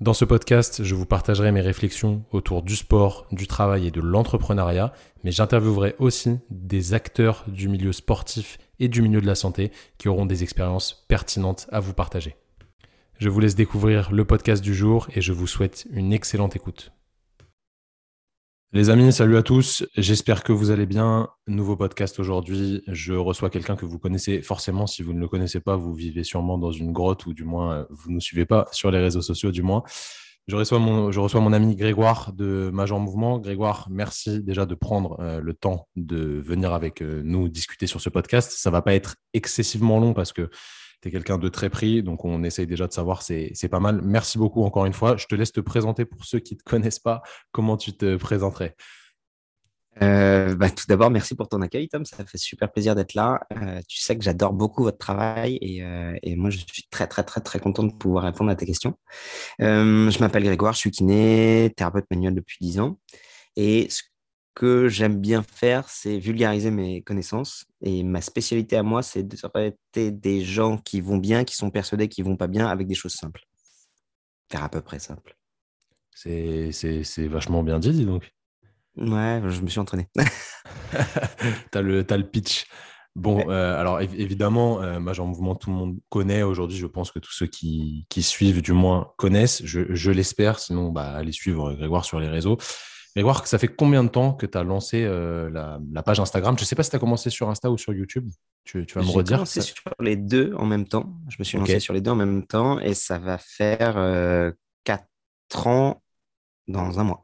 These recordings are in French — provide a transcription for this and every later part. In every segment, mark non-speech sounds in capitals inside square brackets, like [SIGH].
Dans ce podcast, je vous partagerai mes réflexions autour du sport, du travail et de l'entrepreneuriat, mais j'interviewerai aussi des acteurs du milieu sportif et du milieu de la santé qui auront des expériences pertinentes à vous partager. Je vous laisse découvrir le podcast du jour et je vous souhaite une excellente écoute. Les amis, salut à tous. J'espère que vous allez bien. Nouveau podcast aujourd'hui. Je reçois quelqu'un que vous connaissez forcément. Si vous ne le connaissez pas, vous vivez sûrement dans une grotte ou du moins euh, vous ne nous suivez pas sur les réseaux sociaux du moins. Je reçois mon, ami Grégoire de Major Mouvement. Grégoire, merci déjà de prendre euh, le temps de venir avec euh, nous discuter sur ce podcast. Ça va pas être excessivement long parce que quelqu'un de très pris, donc on essaye déjà de savoir, c'est pas mal. Merci beaucoup encore une fois. Je te laisse te présenter pour ceux qui ne te connaissent pas. Comment tu te présenterais? Euh, bah, tout d'abord, merci pour ton accueil, Tom. Ça fait super plaisir d'être là. Euh, tu sais que j'adore beaucoup votre travail et, euh, et, moi, je suis très, très, très, très content de pouvoir répondre à tes questions. je m'appelle Grégoire, je suis kiné, thérapeute manuel depuis 10 ans. Et ce que j'aime bien faire, c'est vulgariser mes connaissances. Et ma spécialité à moi, c'est de traiter des gens qui vont bien, qui sont persuadés qu'ils vont pas bien, avec des choses simples. Faire à peu près simple. C'est vachement bien dit, dis donc. Ouais, je me suis entraîné. [LAUGHS] [LAUGHS] tu as, le pitch. Bon, euh, alors évidemment, euh, Major Mouvement, tout le monde connaît aujourd'hui. Je pense que tous ceux qui, qui suivent, du moins, connaissent. Je, je l'espère. Sinon, bah, allez suivre Grégoire sur les réseaux. Grégoire, ça fait combien de temps que tu as lancé euh, la, page Instagram? Je ne sais pas si tu as commencé sur Insta ou sur YouTube. Tu, vas me redire J'ai commencé sur les deux en même temps. Je me suis lancé sur les deux en même temps et ça va faire euh, 4 ans dans un mois.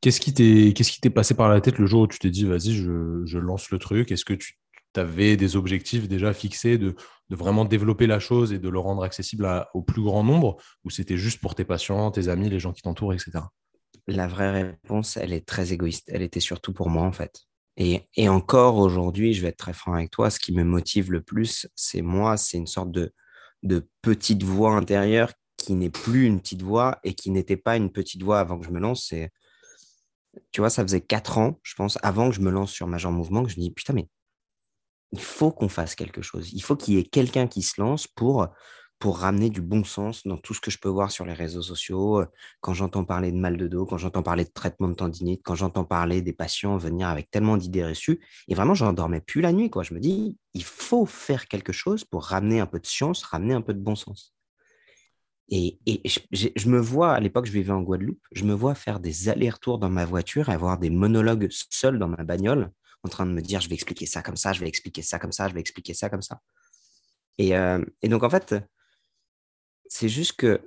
Qu'est-ce qui t'est passé par la tête le jour où tu t'es dit, vas-y, je, lance le truc? Est-ce que tu avais des objectifs déjà fixés de, vraiment développer la chose et de le rendre accessible au plus grand nombre? Ou c'était juste pour tes patients, tes amis, les gens qui t'entourent, etc. La vraie réponse, elle est très égoïste. Elle était surtout pour moi, en fait. Et, encore aujourd'hui, je vais être très franc avec toi, ce qui me motive le plus, c'est moi, c'est une sorte de, de petite voix intérieure qui n'est plus une petite voix et qui n'était pas une petite voix avant que je me lance. Tu vois, ça faisait quatre ans, je pense, avant que je me lance sur Major Mouvement, que je me dis, putain, mais il faut qu'on fasse quelque chose. Il faut qu'il y ait quelqu'un qui se lance pour pour ramener du bon sens dans tout ce que je peux voir sur les réseaux sociaux. Quand j'entends parler de mal de dos, quand j'entends parler de traitement de tendinite, quand j'entends parler des patients venir avec tellement d'idées reçues, et vraiment, je dormais plus la nuit. Quoi. Je me dis, il faut faire quelque chose pour ramener un peu de science, ramener un peu de bon sens. Et, je, me vois, à l'époque, je vivais en Guadeloupe, je me vois faire des allers-retours dans ma voiture et avoir des monologues seuls dans ma bagnole, en train de me dire, je vais expliquer ça comme ça, je vais expliquer ça comme ça, je vais expliquer ça comme ça. Et, et donc, en fait, c'est juste que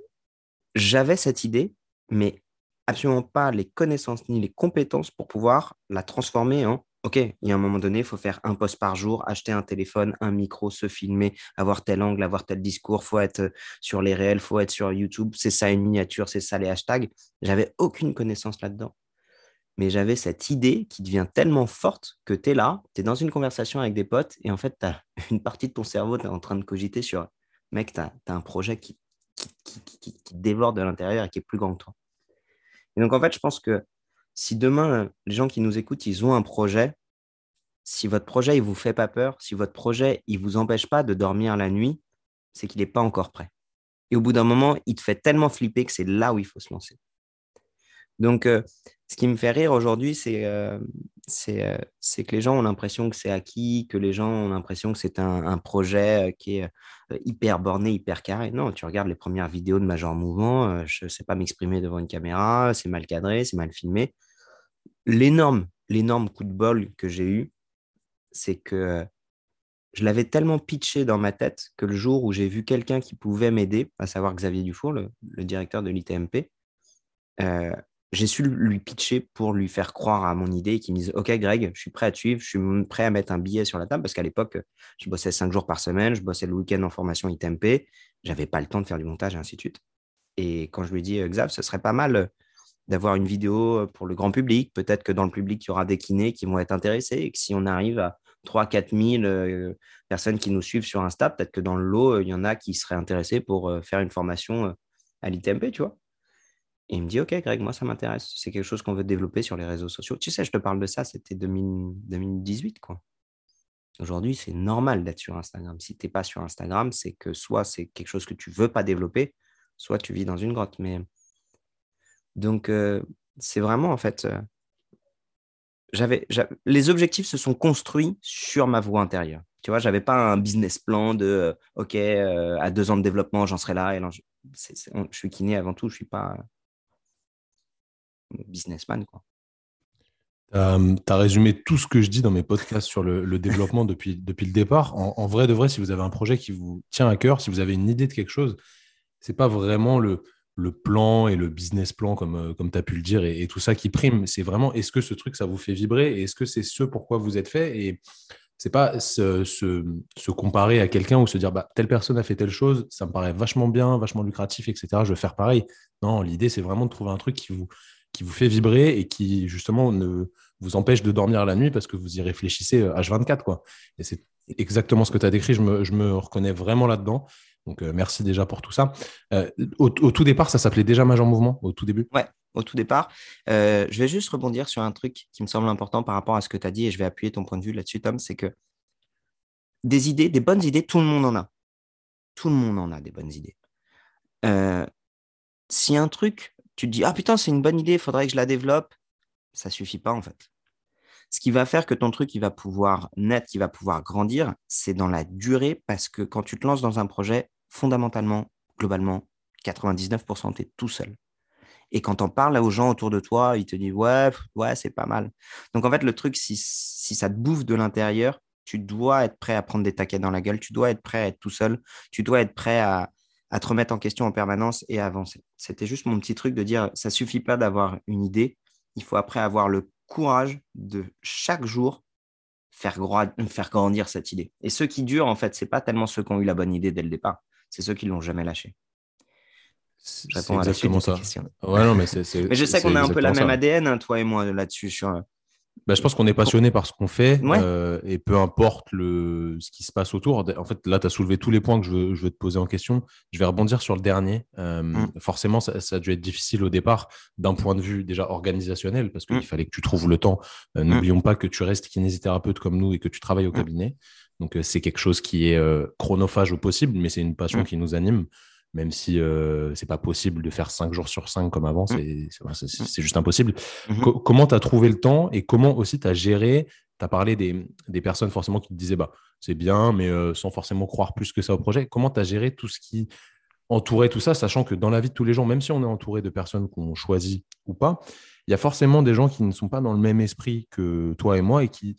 j'avais cette idée, mais absolument pas les connaissances ni les compétences pour pouvoir la transformer en OK, il y a un moment donné, il faut faire un post par jour, acheter un téléphone, un micro, se filmer, avoir tel angle, avoir tel discours, faut être sur les réels, faut être sur YouTube, c'est ça une miniature, c'est ça les hashtags. J'avais aucune connaissance là-dedans. Mais j'avais cette idée qui devient tellement forte que tu es là, tu es dans une conversation avec des potes et en fait, tu as [LAUGHS] une partie de ton cerveau, tu es en train de cogiter sur mec, tu as, un projet qui qui, qui, déborde de l'intérieur et qui est plus grand que toi. Et donc, en fait, je pense que si demain, les gens qui nous écoutent, ils ont un projet, si votre projet, il ne vous fait pas peur, si votre projet, il ne vous empêche pas de dormir la nuit, c'est qu'il n'est pas encore prêt. Et au bout d'un moment, il te fait tellement flipper que c'est là où il faut se lancer. Donc, euh, ce qui me fait rire aujourd'hui, c'est euh, euh, que les gens ont l'impression que c'est acquis, que les gens ont l'impression que c'est un, projet qui est hyper borné, hyper carré. Non, tu regardes les premières vidéos de Major Mouvement, je ne sais pas m'exprimer devant une caméra, c'est mal cadré, c'est mal filmé. L'énorme, l'énorme coup de bol que j'ai eu, c'est que je l'avais tellement pitché dans ma tête que le jour où j'ai vu quelqu'un qui pouvait m'aider, à savoir Xavier Dufour, le directeur de l'ITMP, j'ai su lui pitcher pour lui faire croire à mon idée et qu'il me dise Ok, Greg, je suis prêt à te suivre, je suis prêt à mettre un billet sur la table parce qu'à l'époque, je bossais cinq jours par semaine, je bossais le week-end en formation ITMP, j'avais pas le temps de faire du montage et ainsi de suite. Et quand je lui ai dit Xav, ce serait pas mal euh, d'avoir une vidéo euh, pour le grand public, peut-être que dans le public, il y aura des kinés qui vont être intéressés et que si on arrive à 3-4 000 personnes qui nous suivent sur Insta. Peut-être que dans le lot, il y en a qui seraient intéressés pour faire une formation à l'ITMP, tu vois. Et il me dit, OK, Greg, moi, ça m'intéresse. C'est quelque chose qu'on veut développer sur les réseaux sociaux. Tu sais, je te parle de ça, c'était 2018, quoi. Aujourd'hui, c'est normal d'être sur Instagram. Si tu n'es pas sur Instagram, c'est que soit c'est quelque chose que tu ne veux pas développer, soit tu vis dans une grotte. Mais donc, euh, c'est vraiment en fait. Euh, j'avais, les objectifs se sont construits sur ma voie intérieure. Tu vois, j'avais pas un business plan de euh, OK, à deux ans de développement, j'en serai là. Et je, je suis kiné avant tout, je suis pas businessman. Quoi. Euh, tu as résumé tout ce que je dis dans mes podcasts sur le, développement depuis, depuis le départ. En, vrai de vrai, si vous avez un projet qui vous tient à cœur, si vous avez une idée de quelque chose, c'est pas vraiment le, le plan et le business plan, comme, euh, comme tu as pu le dire, et, tout ça qui prime. C'est vraiment est-ce que ce truc, ça vous fait vibrer et est-ce que c'est ce pourquoi vous êtes fait Et c'est pas se, se, comparer à quelqu'un ou se dire bah, telle personne a fait telle chose, ça me paraît vachement bien, vachement lucratif, etc. Je vais faire pareil. Non, l'idée, c'est vraiment de trouver un truc qui vous, qui vous fait vibrer et qui, justement, ne vous empêche de dormir la nuit parce que vous y réfléchissez H24. Euh, quoi. Et c'est exactement ce que tu as décrit. Je me, reconnais vraiment là-dedans. Donc, euh, merci déjà pour tout ça. Euh, au, tout départ, ça s'appelait déjà Major Mouvement, au tout début? Ouais, au tout départ. je vais juste rebondir sur un truc qui me semble important par rapport à ce que tu as dit et je vais appuyer ton point de vue là-dessus, Tom. C'est que des idées, des bonnes idées, tout le monde en a. Tout le monde en a des bonnes idées. si un truc, tu te dis, ah putain, c'est une bonne idée, il faudrait que je la développe, ça suffit pas en fait. Ce qui va faire que ton truc il va pouvoir naître, qui va pouvoir grandir, c'est dans la durée parce que quand tu te lances dans un projet, fondamentalement, globalement, 99% tu es tout seul. Et quand on parle aux gens autour de toi, ils te disent ouais, ouais, c'est pas mal. Donc en fait, le truc, si, ça te bouffe de l'intérieur, tu dois être prêt à prendre des taquets dans la gueule, tu dois être prêt à être tout seul, tu dois être prêt à, à te remettre en question en permanence et à avancer. C'était juste mon petit truc de dire ça suffit pas d'avoir une idée, il faut après avoir le courage de chaque jour faire, faire grandir cette idée. Et ceux qui durent, en fait, ce n'est pas tellement ceux qui ont eu la bonne idée dès le départ, c'est ceux qui ne l'ont jamais lâché. Je réponds à la suite ça. Ouais, non, mais, [LAUGHS] mais je sais qu'on a un peu la même ADN, hein, toi et moi, là-dessus, sur, bah, je pense qu'on est passionné par ce qu'on fait euh, et peu importe le, ce qui se passe autour. En fait, là, tu as soulevé tous les points que je veux, je veux, te poser en question. Je vais rebondir sur le dernier. Euh, mm. Forcément, ça, a dû être difficile au départ d'un point de vue déjà organisationnel parce qu'il mm. fallait que tu trouves le temps. Euh, mm. N'oublions pas que tu restes kinésithérapeute comme nous et que tu travailles au cabinet. Donc, c'est quelque chose qui est chronophage au possible, mais c'est une passion qui nous anime même si euh, c'est pas possible de faire 5 jours sur 5 comme avant, mmh. c'est juste impossible. Mmh comment tu as trouvé le temps et comment aussi tu as géré Tu as parlé des, des, personnes forcément qui te disaient bah, c'est bien, mais euh, sans forcément croire plus que ça au projet. Comment tu as géré tout ce qui entourait tout ça, sachant que dans la vie de tous les jours, même si on est entouré de personnes qu'on choisit ou pas, il y a forcément des gens qui ne sont pas dans le même esprit que toi et moi et qui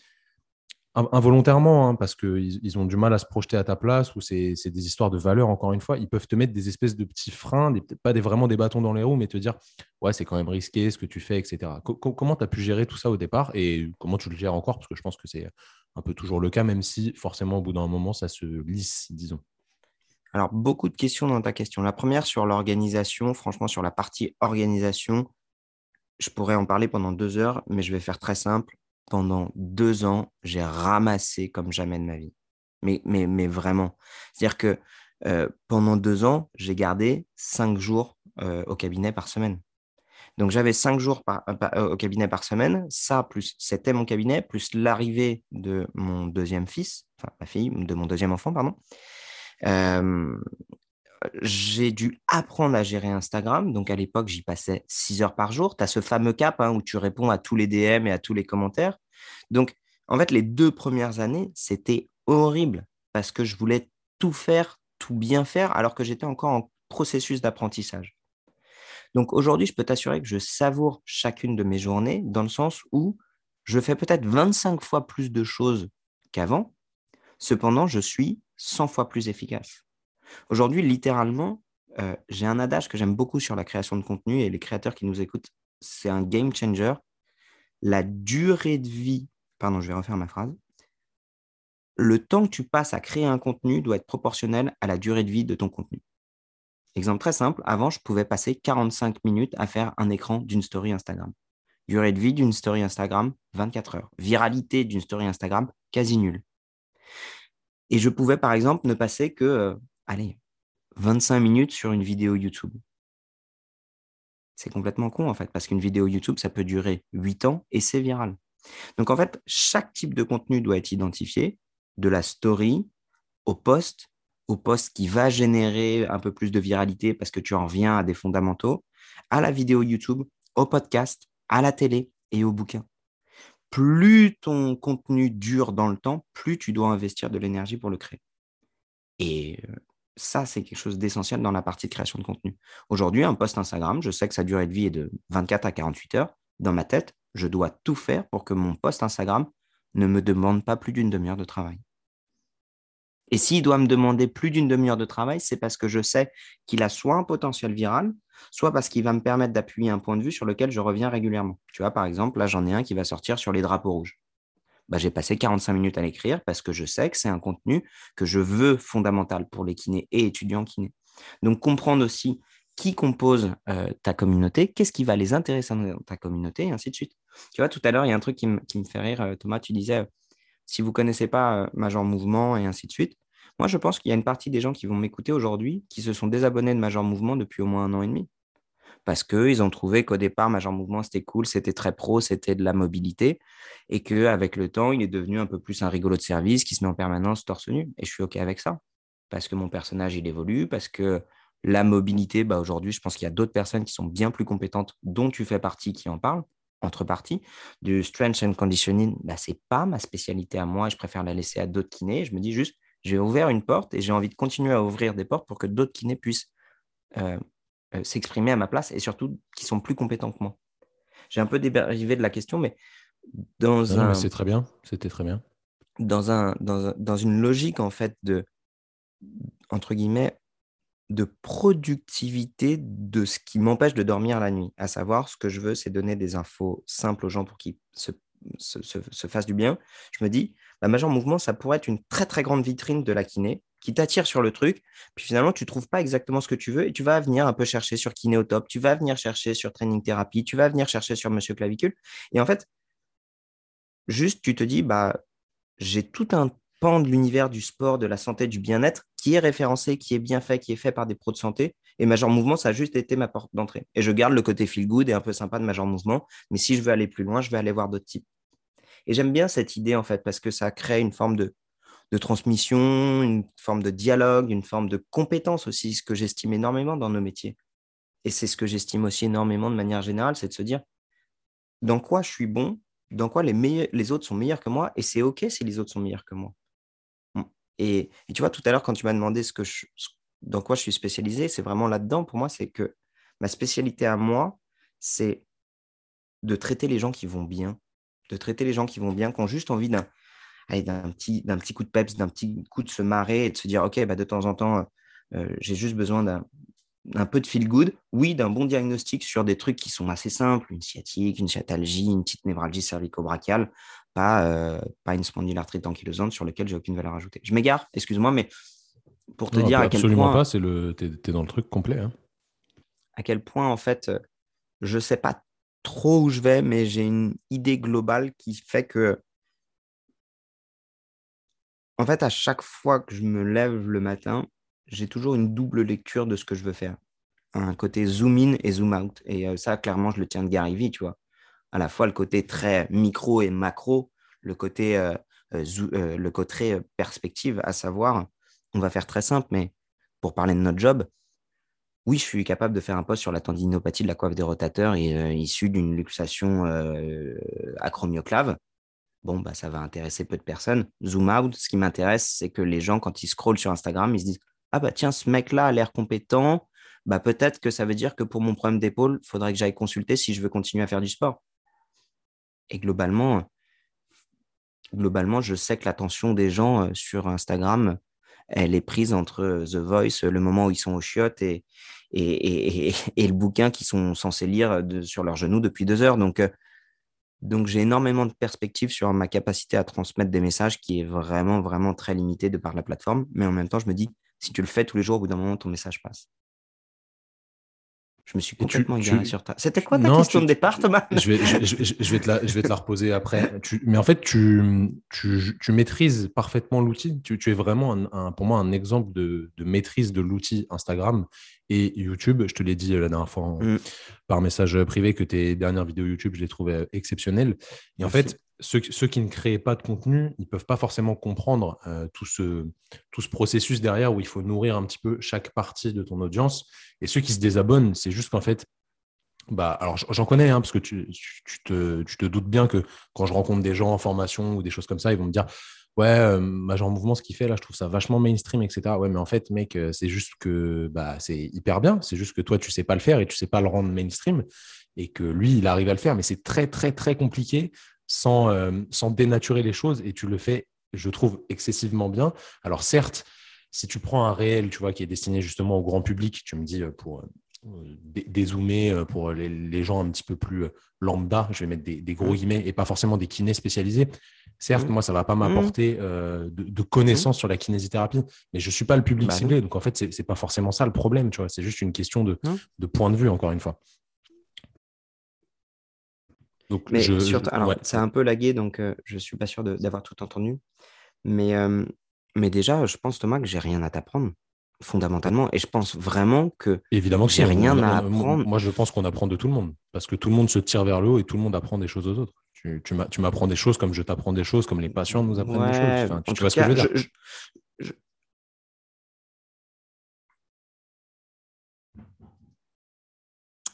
involontairement, hein, parce qu'ils ils ont du mal à se projeter à ta place, ou c'est des histoires de valeur, encore une fois, ils peuvent te mettre des espèces de petits freins, pas vraiment des bâtons dans les roues, mais te dire, ouais, c'est quand même risqué ce que tu fais, etc. comment tu as pu gérer tout ça au départ et comment tu le gères encore? Parce que je pense que c'est un peu toujours le cas, même si forcément, au bout d'un moment, ça se lisse, disons. Alors, beaucoup de questions dans ta question. La première sur l'organisation, franchement, sur la partie organisation, je pourrais en parler pendant deux heures, mais je vais faire très simple pendant deux ans, j'ai ramassé comme jamais de ma vie. Mais, mais, mais vraiment. C'est-à-dire que euh, pendant deux ans, j'ai gardé cinq jours euh, au cabinet par semaine. Donc j'avais cinq jours euh, au cabinet par semaine. Ça, plus c'était mon cabinet, plus l'arrivée de mon deuxième fils, enfin ma fille, de mon deuxième enfant, pardon j'ai dû apprendre à gérer Instagram. Donc, à l'époque, j'y passais 6 heures par jour. Tu as ce fameux cap hein, où tu réponds à tous les DM et à tous les commentaires. Donc, en fait, les deux premières années, c'était horrible parce que je voulais tout faire, tout bien faire, alors que j'étais encore en processus d'apprentissage. Donc, aujourd'hui, je peux t'assurer que je savoure chacune de mes journées dans le sens où je fais peut-être 25 fois plus de choses qu'avant. Cependant, je suis 100 fois plus efficace. Aujourd'hui, littéralement, euh, j'ai un adage que j'aime beaucoup sur la création de contenu et les créateurs qui nous écoutent, c'est un game changer. La durée de vie, pardon, je vais refaire ma phrase. Le temps que tu passes à créer un contenu doit être proportionnel à la durée de vie de ton contenu. Exemple très simple, avant, je pouvais passer 45 minutes à faire un écran d'une story Instagram. Durée de vie d'une story Instagram, 24 heures. Viralité d'une story Instagram, quasi nul. Et je pouvais, par exemple, ne passer que, euh, allez, 25 minutes sur une vidéo YouTube. C'est complètement con, en fait, parce qu'une vidéo YouTube, ça peut durer 8 ans et c'est viral. Donc, en fait, chaque type de contenu doit être identifié, de la story au post, au post qui va générer un peu plus de viralité parce que tu en reviens à des fondamentaux, à la vidéo YouTube, au podcast, à la télé et au bouquin. Plus ton contenu dure dans le temps, plus tu dois investir de l'énergie pour le créer. Et euh, ça, c'est quelque chose d'essentiel dans la partie de création de contenu. Aujourd'hui, un post Instagram, je sais que sa durée de vie est de 24 à 48 heures. Dans ma tête, je dois tout faire pour que mon post Instagram ne me demande pas plus d'une demi-heure de travail. Et s'il doit me demander plus d'une demi-heure de travail, c'est parce que je sais qu'il a soit un potentiel viral, soit parce qu'il va me permettre d'appuyer un point de vue sur lequel je reviens régulièrement. Tu vois, par exemple, là, j'en ai un qui va sortir sur les drapeaux rouges. Bah, j'ai passé 45 minutes à l'écrire parce que je sais que c'est un contenu que je veux fondamental pour les kinés et étudiants kinés. Donc, comprendre aussi qui compose euh, ta communauté, qu'est-ce qui va les intéresser dans ta communauté, et ainsi de suite. Tu vois, tout à l'heure, il y a un truc qui, me fait rire, euh, Thomas, tu disais, euh, si vous ne connaissez pas Major Mouvement et ainsi de suite, moi, je pense qu'il y a une partie des gens qui vont m'écouter aujourd'hui qui se sont désabonnés de Major Mouvement depuis au moins un an et demi. Parce qu'ils ont trouvé qu'au départ, Major Mouvement, c'était cool, c'était très pro, c'était de la mobilité. Et qu'avec le temps, il est devenu un peu plus un rigolo de service qui se met en permanence torse nu. Et je suis OK avec ça. Parce que mon personnage, il évolue, parce que la mobilité, bah aujourd'hui, je pense qu'il y a d'autres personnes qui sont bien plus compétentes, dont tu fais partie, qui en parlent, entre parties. Du strength and conditioning, bah, ce n'est pas ma spécialité à moi, je préfère la laisser à d'autres kinés. Je me dis juste, j'ai ouvert une porte et j'ai envie de continuer à ouvrir des portes pour que d'autres kinés puissent euh, euh, s'exprimer à ma place et surtout qui sont plus compétents que moi. J'ai un peu dérivé de la question, mais dans un. C'est très bien, c'était très bien. Dans, un, dans, dans une logique, en fait, de, entre guillemets, de productivité de ce qui m'empêche de dormir la nuit. À savoir, ce que je veux, c'est donner des infos simples aux gens pour qu'ils se, se, fassent du bien. Je me dis, la major mouvement, ça pourrait être une très très grande vitrine de la kiné qui t'attire sur le truc. Puis finalement, tu trouves pas exactement ce que tu veux et tu vas venir un peu chercher sur kiné au top, tu vas venir chercher sur training thérapie, tu vas venir chercher sur monsieur clavicule. Et en fait, juste, tu te dis, bah, j'ai tout un pan de l'univers du sport, de la santé, du bien-être qui est référencé, qui est bien fait, qui est fait par des pros de santé. Et Major Mouvement, ça a juste été ma porte d'entrée. Et je garde le côté feel good et un peu sympa de Major Mouvement. Mais si je veux aller plus loin, je vais aller voir d'autres types. Et j'aime bien cette idée, en fait, parce que ça crée une forme de, de transmission, une forme de dialogue, une forme de compétence aussi, ce que j'estime énormément dans nos métiers. Et c'est ce que j'estime aussi énormément de manière générale, c'est de se dire dans quoi je suis bon, dans quoi les, autres sont meilleurs que moi, et c'est OK si les autres sont meilleurs que moi. Et, tu vois, tout à l'heure, quand tu m'as demandé ce que dans quoi je suis spécialisé, c'est vraiment là-dedans. Pour moi, c'est que ma spécialité à moi, c'est de traiter les gens qui vont bien, de traiter les gens qui vont bien, qui ont juste envie d'un petit, petit coup de peps, d'un petit coup de se marrer et de se dire, OK, bah, de temps en temps, euh, j'ai juste besoin d'un peu de feel good, oui, d'un bon diagnostic sur des trucs qui sont assez simples, une sciatique, une sciatalgie, une petite névralgie cervico-brachiale, pas, euh, pas une spondylarthrite ankylosante sur lequel j'ai aucune valeur ajoutée. Je m'égare, excuse-moi, mais pour te dire à quel point. Absolument pas, c'est le, t'es, es dans le truc complet. Hein. À quel point, en fait, euh, je sais pas trop où je vais, mais j'ai une idée globale qui fait que, en fait, à chaque fois que je me lève le matin, j'ai toujours une double lecture de ce que je veux faire. Un côté zoom in et zoom out. Et euh, ça, clairement, je le tiens de Gary Vee, tu vois à la fois le côté très micro et macro, le côté, euh, euh, perspective, à savoir, on va faire très simple, mais pour parler de notre job, oui, je suis capable de faire un post sur la tendinopathie de la coiffe des rotateurs et, issue d'une luxation acromioclave. Bon, bah, ça va intéresser peu de personnes. Zoom out, ce qui m'intéresse, c'est que les gens, quand ils scrollent sur Instagram, ils se disent Ah, bah tiens, ce mec-là a l'air compétent. Bah, peut-être que ça veut dire que pour mon problème d'épaule, il faudrait que j'aille consulter si je veux continuer à faire du sport. Et globalement, globalement, je sais que l'attention des gens euh, sur Instagram, elle est prise entre euh, The Voice, le moment où ils sont au chiottes, et, et, et, le bouquin qu'ils sont censés lire sur leurs genoux depuis deux heures. Donc, euh, donc j'ai énormément de perspectives sur ma capacité à transmettre des messages qui est vraiment, vraiment très limitée de par la plateforme. Mais en même temps, je me dis, si tu le fais tous les jours, au bout d'un moment, ton message passe. Je me suis complètement égaré sur ta. C'était quoi ta question de départ, Thomas? je vais, je, vais te la, je vais te la reposer après. mais en fait, tu, tu, tu maîtrises parfaitement l'outil. Tu, tu, es vraiment, un, pour moi, un exemple de, de maîtrise de l'outil Instagram et YouTube. Je te l'ai dit la dernière fois mm. par message privé que tes dernières vidéos YouTube, je les trouvais exceptionnelles. Et en fait, ceux, qui ne créent pas de contenu, ils ne peuvent pas forcément comprendre euh, tout, ce, tout ce processus derrière où il faut nourrir un petit peu chaque partie de ton audience. Et ceux qui se désabonnent, c'est juste qu'en fait, bah, alors j'en connais, hein, parce que tu, te, tu, te, doutes bien que quand je rencontre des gens en formation ou des choses comme ça, ils vont me dire Ouais, euh, Major Mouvement, ce qu'il fait là, je trouve ça vachement mainstream, etc. Ouais, mais en fait, mec, euh, c'est juste que bah, c'est hyper bien. C'est juste que toi, tu sais pas le faire et tu sais pas le rendre mainstream. Et que lui, il arrive à le faire, mais c'est très, très, très compliqué sans, euh, sans dénaturer les choses et tu le fais, je trouve, excessivement bien. Alors certes, si tu prends un réel, tu vois, qui est destiné justement au grand public, tu me dis euh, pour euh, dézoomer pour les, gens un petit peu plus lambda, je vais mettre des, gros mmh. guillemets et pas forcément des kinés spécialisés. Certes, mmh. moi, ça va pas m'apporter de, connaissances sur la kinésithérapie, mais je suis pas le public bah ciblé. Donc, en fait, c'est pas forcément ça le problème, tu vois. C'est juste une question de, de point de vue, encore une fois. Mais c'est un peu lagué, donc euh, je ne suis pas sûr d'avoir tout entendu. Mais, euh, mais déjà, je pense, Thomas, que j'ai rien à t'apprendre, fondamentalement. Et je pense vraiment que Évidemment que j'ai rien à apprendre. Moi, je pense qu'on apprend de tout le monde, parce que tout le monde se tire vers le haut et tout le monde apprend des choses aux autres. Tu, tu m'apprends des choses comme je t'apprends des choses, comme les patients nous apprennent des choses. tu, vois ce que je veux dire?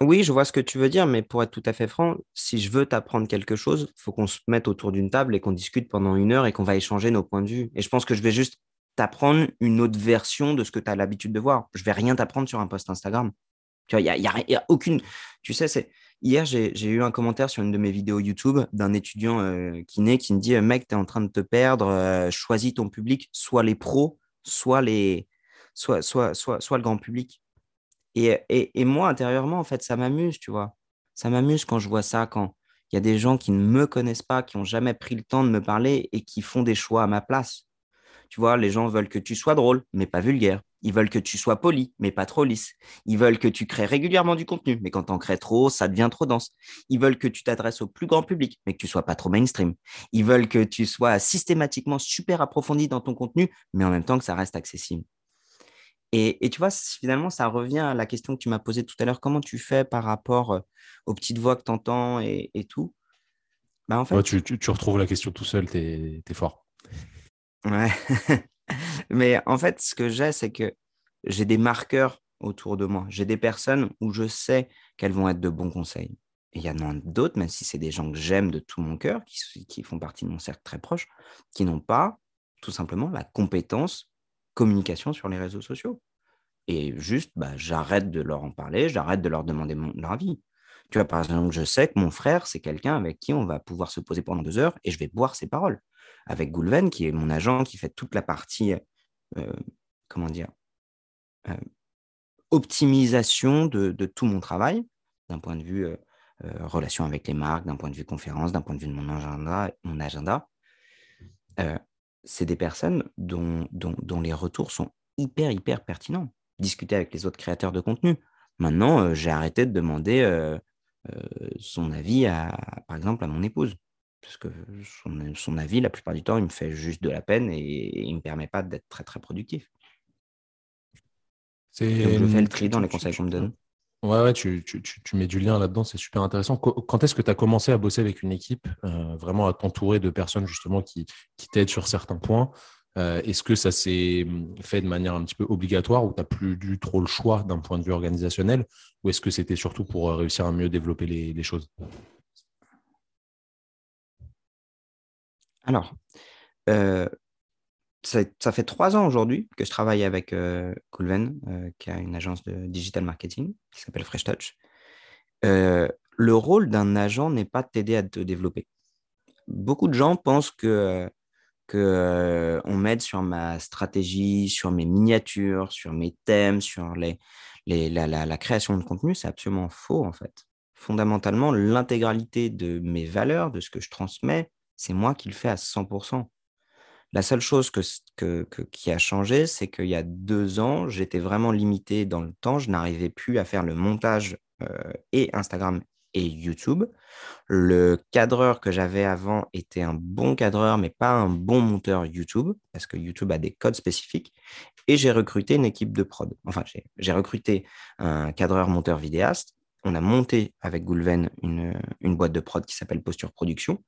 Oui, je vois ce que tu veux dire, mais pour être tout à fait franc, si je veux t'apprendre quelque chose, il faut qu'on se mette autour d'une table et qu'on discute pendant une heure et qu'on va échanger nos points de vue. Et je pense que je vais juste t'apprendre une autre version de ce que tu as l'habitude de voir. Je vais rien t'apprendre sur un post Instagram. Tu vois, il n'y a, y a, aucune. Tu sais, c'est. Hier, j'ai eu un commentaire sur une de mes vidéos YouTube d'un étudiant euh, qui me dit Mec, tu es en train de te perdre, euh, choisis ton public, soit les pros, soit, les, soit, soit, soit, soit le grand public. Et, moi, intérieurement, en fait, ça m'amuse, tu vois. Ça m'amuse quand je vois ça, quand il y a des gens qui ne me connaissent pas, qui n'ont jamais pris le temps de me parler et qui font des choix à ma place. Tu vois, les gens veulent que tu sois drôle, mais pas vulgaire. Ils veulent que tu sois poli, mais pas trop lisse. Ils veulent que tu crées régulièrement du contenu, mais quand tu en crées trop, ça devient trop dense. Ils veulent que tu t'adresses au plus grand public, mais que tu sois pas trop mainstream. Ils veulent que tu sois systématiquement super approfondi dans ton contenu, mais en même temps que ça reste accessible. Et, tu vois, finalement, ça revient à la question que tu m'as posée tout à l'heure. Comment tu fais par rapport aux petites voix que tu entends et, tout? Bah, en fait... tu, tu, retrouves la question tout seul, tu es, fort. Ouais. [LAUGHS] Mais en fait, ce que j'ai, c'est que j'ai des marqueurs autour de moi. J'ai des personnes où je sais qu'elles vont être de bons conseils. Et il y en a d'autres, même si c'est des gens que j'aime de tout mon cœur, qui, qui font partie de mon cercle très proche, qui n'ont pas tout simplement la compétence communication sur les réseaux sociaux. Et juste, bah, j'arrête de leur en parler, j'arrête de leur demander leur avis. Tu vois, par exemple, je sais que mon frère, c'est quelqu'un avec qui on va pouvoir se poser pendant deux heures et je vais boire ses paroles. Avec Goulven, qui est mon agent, qui fait toute la partie, euh, comment dire, euh, optimisation de, tout mon travail, d'un point de vue euh, relation avec les marques, d'un point de vue conférence, d'un point de vue de mon agenda. Mon agenda c'est des personnes dont, dont, les retours sont hyper, hyper pertinents. Discuter avec les autres créateurs de contenu. Maintenant, euh, j'ai arrêté de demander euh, euh, son avis, à, par exemple, à mon épouse. Parce que son, avis, la plupart du temps, il me fait juste de la peine et, il ne me permet pas d'être très, très productif. Donc, je fais le tri dans les conseils qu'on me donne. Ouais, ouais tu, tu, tu, mets du lien là-dedans, c'est super intéressant. Quand est-ce que tu as commencé à bosser avec une équipe, euh, vraiment à t'entourer de personnes justement qui, qui t'aident sur certains points? Euh, Est-ce que ça s'est hum, fait de manière un petit peu obligatoire ou tu n'as plus du trop le choix d'un point de vue organisationnel? Ou est-ce que c'était surtout pour euh, réussir à mieux développer les, les choses? Alors, ça, fait trois ans aujourd'hui que je travaille avec euh, Coolven, euh, qui a une agence de digital marketing qui s'appelle Fresh Touch. Euh, le rôle d'un agent n'est pas de t'aider à te développer. Beaucoup de gens pensent que, que on m'aide sur ma stratégie, sur mes miniatures, sur mes thèmes, sur les, la création de contenu. C'est absolument faux en fait. Fondamentalement, l'intégralité de mes valeurs, de ce que je transmets, c'est moi qui le fais à 100%. La seule chose que, qui a changé, c'est qu'il y a deux ans, j'étais vraiment limité dans le temps. Je n'arrivais plus à faire le montage euh, et Instagram et YouTube. Le cadreur que j'avais avant était un bon cadreur, mais pas un bon monteur YouTube, parce que YouTube a des codes spécifiques. Et j'ai recruté une équipe de prod. Enfin, j'ai recruté un cadreur monteur vidéaste. On a monté avec Goulven une, boîte de prod qui s'appelle Posture Production.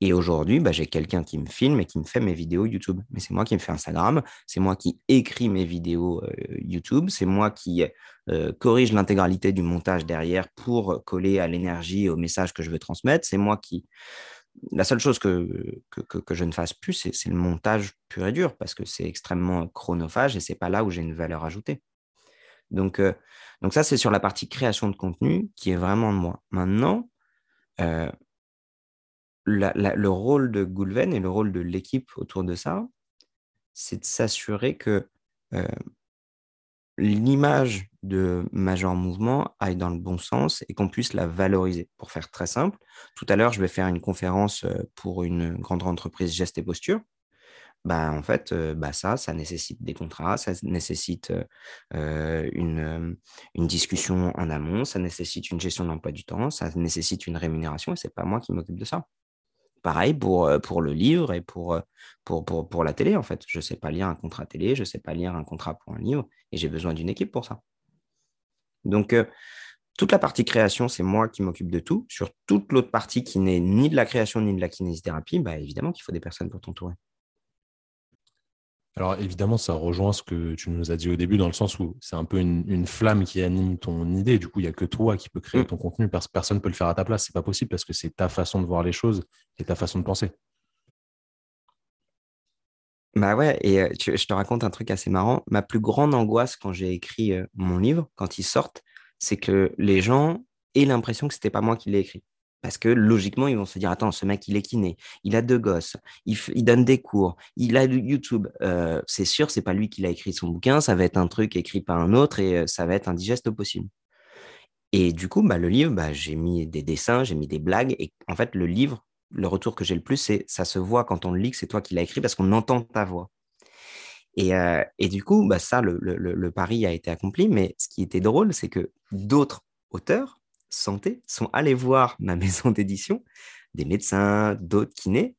Et aujourd'hui, bah, j'ai quelqu'un qui me filme et qui me fait mes vidéos YouTube. Mais c'est moi qui me fais Instagram, c'est moi qui écris mes vidéos euh, YouTube, c'est moi qui euh, corrige l'intégralité du montage derrière pour coller à l'énergie et au message que je veux transmettre. C'est moi qui... La seule chose que, que, je ne fasse plus, c'est le montage pur et dur, parce que c'est extrêmement chronophage et c'est pas là où j'ai une valeur ajoutée. Donc, euh, donc ça, c'est sur la partie création de contenu qui est vraiment de moi. Maintenant, le rôle de Goulven et le rôle de l'équipe autour de ça, c'est de s'assurer que euh, l'image de Major Mouvement aille dans le bon sens et qu'on puisse la valoriser. Pour faire très simple, tout à l'heure, je vais faire une conférence euh, pour une grande entreprise geste et posture. Bah, en fait, bah, ça, ça nécessite des contrats, ça nécessite une, une, discussion en amont, ça nécessite une gestion de l'emploi du temps, ça nécessite une rémunération et ce n'est pas moi qui m'occupe de ça. Pareil pour, pour le livre et pour, pour, pour, pour la télé, en fait. Je ne sais pas lire un contrat télé, je ne sais pas lire un contrat pour un livre, et j'ai besoin d'une équipe pour ça. Donc, toute la partie création, c'est moi qui m'occupe de tout. Sur toute l'autre partie qui n'est ni de la création ni de la kinésithérapie, bah, évidemment qu'il faut des personnes pour t'entourer. Alors évidemment, ça rejoint ce que tu nous as dit au début, dans le sens où c'est un peu une, flamme qui anime ton idée. Du coup, il n'y a que toi qui peux créer mm. ton contenu. Personne ne peut le faire à ta place. C'est pas possible parce que c'est ta façon de voir les choses et ta façon de penser. Bah ouais, et euh, je te raconte un truc assez marrant. Ma plus grande angoisse quand j'ai écrit euh, mon livre, quand il sortent, c'est que les gens aient l'impression que ce n'était pas moi qui l'ai écrit. Parce que logiquement, ils vont se dire Attends, ce mec, il est kiné, il a deux gosses, il, donne des cours, il a YouTube. Euh, c'est sûr, c'est pas lui qui l'a écrit son bouquin, ça va être un truc écrit par un autre et euh, ça va être indigeste au possible. Et du coup, bah, le livre, bah, j'ai mis des dessins, j'ai mis des blagues. Et en fait, le livre, le retour que j'ai le plus, c'est ça se voit quand on le lit que c'est toi qui l'as écrit parce qu'on entend ta voix. Et, euh, du coup, bah, ça, le, le pari a été accompli. Mais ce qui était drôle, c'est que d'autres auteurs santé sont allés voir ma [LAUGHS] maison d'édition, des médecins, d'autres kinés,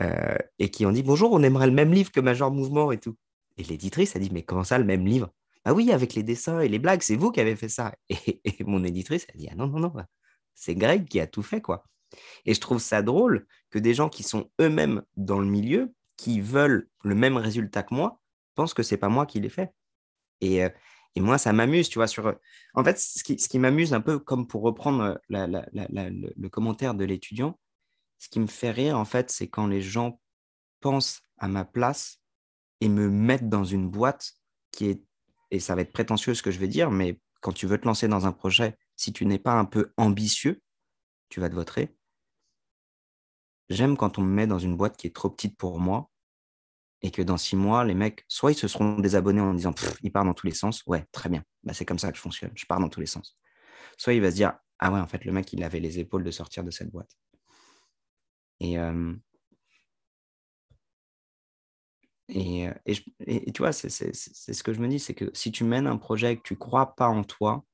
euh, et qui ont dit Bonjour, on aimerait le même livre que Major Mouvement et tout. Et l'éditrice a dit Mais comment ça, le même livre? Ah oui, avec les dessins et les blagues, c'est vous qui avez fait ça. [LAUGHS] Et, mon éditrice a dit Ah non, non, non, c'est Greg qui a tout fait, quoi. Et je trouve ça drôle que des gens qui sont eux-mêmes dans le milieu, qui veulent le même résultat que moi, pensent que c'est pas moi qui l'ai fait. Et, euh, et moi, ça m'amuse, tu vois. Sur... En fait, ce qui, ce qui m'amuse un peu, comme pour reprendre le, commentaire de l'étudiant, ce qui me fait rire, en fait, c'est quand les gens pensent à ma place et me mettent dans une boîte qui est, et ça va être prétentieux ce que je vais dire, mais quand tu veux te lancer dans un projet, si tu n'es pas un peu ambitieux, tu vas te voter. J'aime quand on me met dans une boîte qui est trop petite pour moi et que dans six mois, les mecs, soit ils se seront désabonnés en disant il part dans tous les sens, ouais, très bien, bah, c'est comme ça que je fonctionne, je pars dans tous les sens. Soit il va se dire ah ouais, en fait, le mec, il avait les épaules de sortir de cette boîte. Et, euh, et, et, tu vois, c'est ce que je me dis, c'est que si tu mènes un projet et que tu crois pas en toi,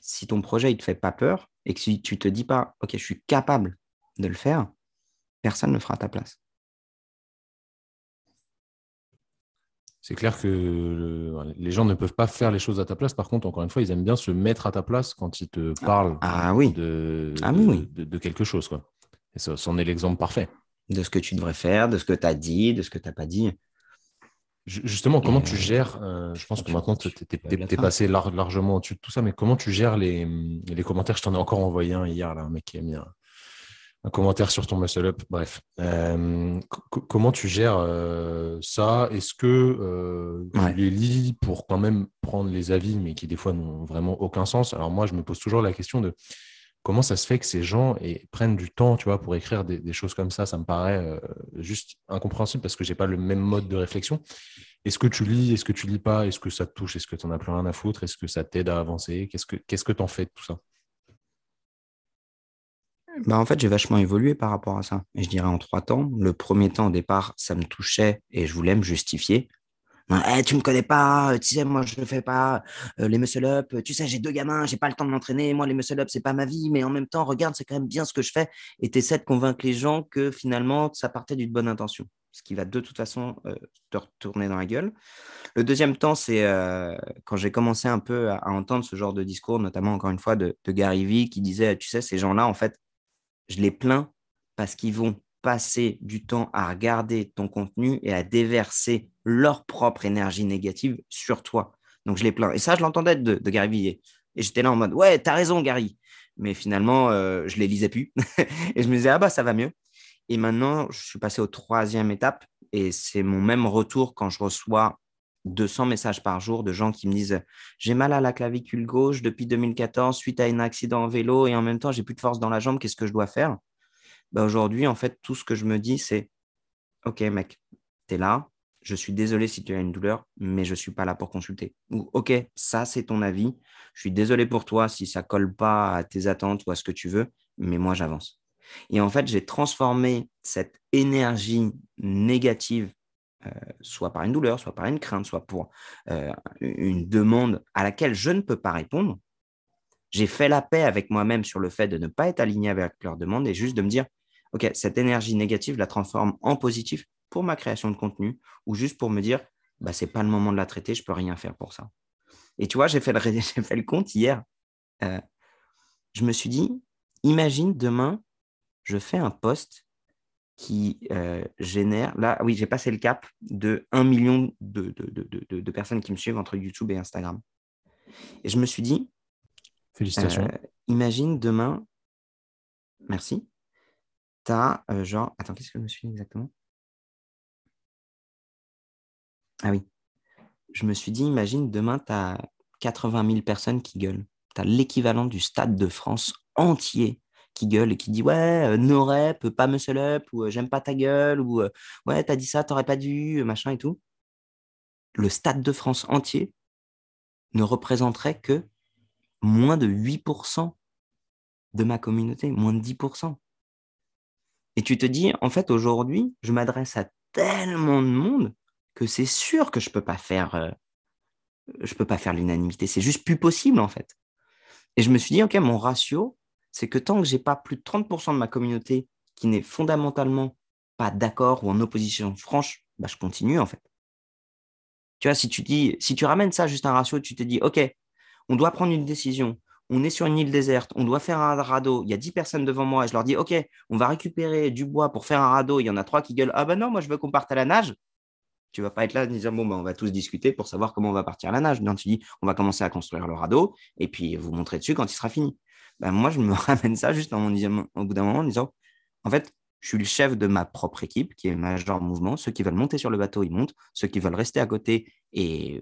si ton projet il te fait pas peur et que si tu te dis pas ok, je suis capable de le faire, personne ne fera à ta place. C'est clair que les gens ne peuvent pas faire les choses à ta place. Par contre, encore une fois, ils aiment bien se mettre à ta place quand ils te ah, parlent ah, oui. De, ah, oui. De, quelque chose. Quoi. Et ça, c'en est l'exemple parfait. De ce que tu devrais faire, de ce que tu as dit, de ce que tu n'as pas dit. Justement, comment tu gères, euh, je pense que maintenant tu es, passé largement au-dessus de tout ça, mais comment tu gères les, les commentaires? Je t'en ai encore envoyé un hier, là, un mec qui a mis un, un commentaire sur ton muscle up. Bref, euh, comment tu gères euh, ça? Est-ce que euh, tu les lis pour quand même prendre les avis, mais qui des fois n'ont vraiment aucun sens? Alors moi, je me pose toujours la question de comment ça se fait que ces gens prennent du temps, tu vois, pour écrire des, choses comme ça? Ça me paraît juste incompréhensible parce que j'ai pas le même mode de réflexion. Est-ce que tu lis Est-ce que tu lis pas? Est-ce que ça te touche? Est-ce que tu n'en as plus rien à foutre? Est-ce que ça t'aide à avancer? Qu'est-ce que qu'est-ce que t'en fais de tout ça? Bah en fait, j'ai vachement évolué par rapport à ça. Et je dirais en trois temps. Le premier temps, au départ, ça me touchait et je voulais me justifier. Eh, tu me connais pas, tu sais, moi je ne fais pas euh, les muscle-up. Tu sais, j'ai deux gamins, j'ai pas le temps de m'entraîner. Moi, les muscle-up, c'est pas ma vie, mais en même temps, regarde, c'est quand même bien ce que je fais. Et tu de convaincre les gens que finalement, ça partait d'une bonne intention, ce qui va de toute façon euh, te retourner dans la gueule. Le deuxième temps, c'est euh, quand j'ai commencé un peu à, entendre ce genre de discours, notamment encore une fois de, de Gary Vee, qui disait, tu sais, ces gens-là, en fait, je les plains parce qu'ils vont passer du temps à regarder ton contenu et à déverser leur propre énergie négative sur toi. Donc je les plains. Et ça, je l'entendais de, Gary Villiers. Et j'étais là en mode, ouais, t'as raison, Gary. Mais finalement, euh, je les lisais plus. [LAUGHS] et je me disais, ah bah, ça va mieux. Et maintenant, je suis passé au troisième étape. Et c'est mon même retour quand je reçois 200 messages par jour de gens qui me disent J'ai mal à la clavicule gauche depuis 2014 suite à un accident en vélo et en même temps, j'ai plus de force dans la jambe. Qu'est-ce que je dois faire? Bah, aujourd'hui, en fait, tout ce que je me dis, c'est OK, mec, tu es là. Je suis désolé si tu as une douleur, mais je ne suis pas là pour consulter. Ou OK, ça, c'est ton avis. Je suis désolé pour toi si ça colle pas à tes attentes ou à ce que tu veux, mais moi, j'avance. Et en fait, j'ai transformé cette énergie négative, euh, soit par une douleur, soit par une crainte, soit pour euh, une demande à laquelle je ne peux pas répondre. J'ai fait la paix avec moi-même sur le fait de ne pas être aligné avec leur demande et juste de me dire, OK, cette énergie négative, la transforme en positif pour ma création de contenu ou juste pour me dire, bah, ce n'est pas le moment de la traiter, je peux rien faire pour ça. Et tu vois, j'ai fait, le, [LAUGHS] fait le compte hier. Euh, je me suis dit, imagine demain, je fais un post qui euh, génère, là, oui, j'ai passé le cap de 1 million de, de, personnes qui me suivent entre YouTube et Instagram. Et je me suis dit, félicitations. Euh, imagine demain, merci, tu as euh, genre. Attends, qu'est-ce que je me suis dit exactement? Ah oui. Je me suis dit, imagine, demain, tu as 80 000 personnes qui gueulent. Tu as l'équivalent du Stade de France entier qui gueule et qui dit Ouais, euh, no rep, pas muscle up, ou euh, j'aime pas ta gueule, ou euh, Ouais, t'as dit ça, t'aurais pas dû, machin et tout. Le Stade de France entier ne représenterait que moins de 8% de ma communauté, moins de 10%. Et tu te dis, en fait, aujourd'hui, je m'adresse à tellement de monde que c'est sûr que je ne peux pas faire, je peux pas faire l'unanimité. C'est juste plus possible, en fait. Et je me suis dit, OK, mon ratio, c'est que tant que j'ai pas plus de 30% de ma communauté qui n'est fondamentalement pas d'accord ou en opposition franche, bah, je continue, en fait. Tu vois, si tu dis, si tu ramènes ça juste un ratio, tu te dis, OK, on doit prendre une décision on est sur une île déserte, on doit faire un radeau, il y a 10 personnes devant moi et je leur dis, OK, on va récupérer du bois pour faire un radeau, il y en a trois qui gueulent, ah ben non, moi je veux qu'on parte à la nage. Tu vas pas être là et dire, bon, ben, on va tous discuter pour savoir comment on va partir à la nage. Non, tu dis, on va commencer à construire le radeau et puis vous montrer dessus quand il sera fini. Ben, moi, je me [LAUGHS] ramène ça juste en disant, au bout d'un moment en disant, en fait, je suis le chef de ma propre équipe qui est Major Mouvement. Ceux qui veulent monter sur le bateau, ils montent. Ceux qui veulent rester à côté et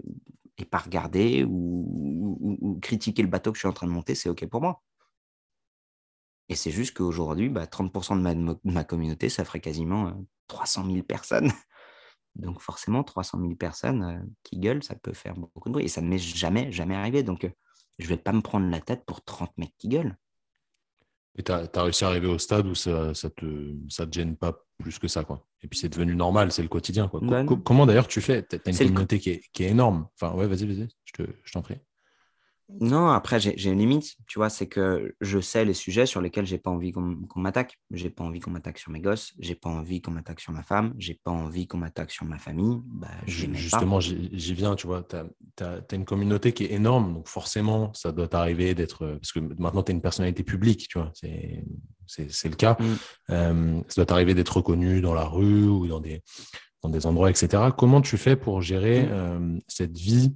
et pas regarder ou, critiquer le bateau que je suis en train de monter, c'est OK pour moi. Et c'est juste qu'aujourd'hui, bah, 30% de ma, de ma, communauté, ça ferait quasiment 300 euh, 000 personnes. [LAUGHS] Donc forcément, 300 000 personnes euh, qui gueulent, ça peut faire beaucoup de bruit. Et ça ne m'est jamais, jamais arrivé. Donc euh, je ne vais pas me prendre la tête pour 30 mecs qui gueulent. Et tu as, réussi à arriver au stade où ça ne ça te, ça te gêne pas plus que ça. Quoi. Et puis c'est devenu normal, c'est le quotidien. Quoi. Ben comment d'ailleurs tu fais? Tu as une communauté qui est, qui est, énorme. Enfin, ouais, vas-y, vas-y, je t'en prie. Non, après, j'ai une limite, tu vois, c'est que je sais les sujets sur lesquels j'ai pas envie qu'on m'attaque. J'ai pas envie qu'on m'attaque sur mes gosses, j'ai pas envie qu'on m'attaque sur ma femme, j'ai pas envie qu'on m'attaque sur ma famille. Bah, Justement, j'y viens, tu vois, tu as, une communauté qui est énorme, donc forcément, ça doit t'arriver d'être. Parce que maintenant, tu es une personnalité publique, tu vois, c'est le cas. Mm. Euh, ça doit t'arriver d'être reconnu dans la rue ou dans des, dans des endroits, etc. Comment tu fais pour gérer mm. euh, cette vie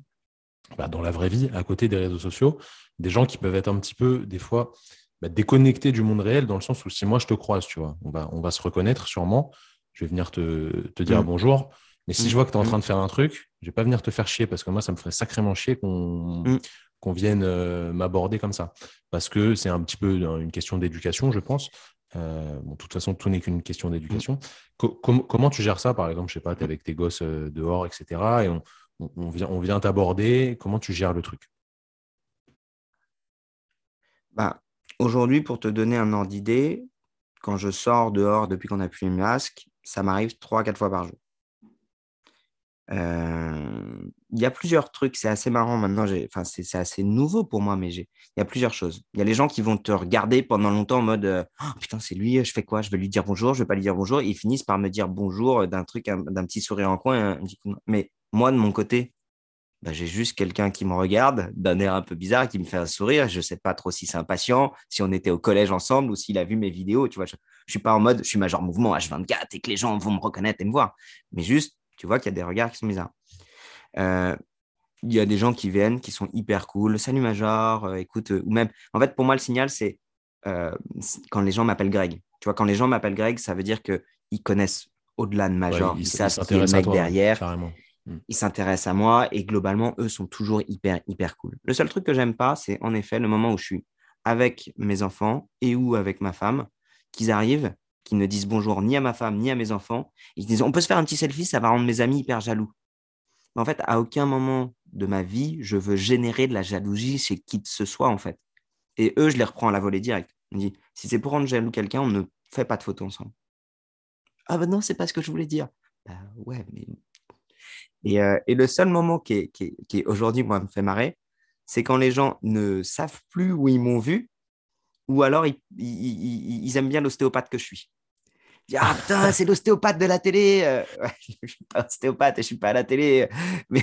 bah, dans la vraie vie, à côté des réseaux sociaux, des gens qui peuvent être un petit peu, des fois, bah, déconnectés du monde réel, dans le sens où si moi je te croise, tu vois, on va, on va se reconnaître sûrement, je vais venir te, te dire mm. bonjour, mais si mm. je vois que tu es en train de faire un truc, je vais pas venir te faire chier, parce que moi, ça me ferait sacrément chier qu'on mm. qu'on vienne euh, m'aborder comme ça, parce que c'est un petit peu une question d'éducation, je pense. Euh, bon, de toute façon, tout n'est qu'une question d'éducation. comment tu gères ça, par exemple, je sais pas, tu es avec tes gosses euh, dehors, etc. Et on, on, vient, on vient t'aborder. Comment tu gères le truc? Bah, Aujourd'hui, pour te donner un ordre d'idée, quand je sors dehors depuis qu'on a plus le masque, ça m'arrive trois, quatre fois par jour. Euh, il y a plusieurs trucs, c'est assez marrant maintenant, enfin, c'est assez nouveau pour moi, mais il y a plusieurs choses. Il y a les gens qui vont te regarder pendant longtemps en mode euh, oh, putain, c'est lui, je fais quoi? Je vais lui dire bonjour, je vais pas lui dire bonjour. Ils finissent par me dire bonjour d'un truc, d'un petit sourire en coin. Mais moi, de mon côté, bah, j'ai juste quelqu'un qui me regarde d'un air un peu bizarre, qui me fait un sourire. Je sais pas trop si c'est impatient, si on était au collège ensemble ou s'il a vu mes vidéos. Tu vois, je, je suis pas en mode, je suis major mouvement H24 et que les gens vont me reconnaître et me voir. Mais juste, tu vois qu'il y a des regards qui sont bizarres. Euh, il y a des gens qui viennent, qui sont hyper cool. Salut Major, euh, écoute, euh, ou même. En fait, pour moi, le signal, c'est quand les gens m'appellent Greg. Tu vois, quand les gens m'appellent Greg, ça veut dire qu'ils connaissent au-delà de Major. ils, savent qui est le mec derrière. Ils s'intéressent à moi et globalement, eux sont toujours hyper, hyper cool. Le seul truc que j'aime pas, c'est en effet le moment où je suis avec mes enfants et ou avec ma femme, qu'ils arrivent qui ne disent bonjour ni à ma femme ni à mes enfants. Ils disent on peut se faire un petit selfie, ça va rendre mes amis hyper jaloux. Mais en fait, à aucun moment de ma vie, je veux générer de la jalousie chez qui que ce soit, en fait. Et eux, je les reprends à la volée directe. On dit si c'est pour rendre jaloux quelqu'un, on ne fait pas de photos ensemble. Ah ben non, c'est pas ce que je voulais dire. Bah ouais, mais. Et, euh, et le seul moment qui, est, qui, qui aujourd'hui, moi, me fait marrer, c'est quand les gens ne savent plus où ils m'ont vu ou alors ils, ils, aiment bien l'ostéopathe que je suis. ah putain, c'est l'ostéopathe de la télé. Euh, [LAUGHS] je ne suis pas ostéopathe et je ne suis pas à la télé. [LAUGHS] Mais,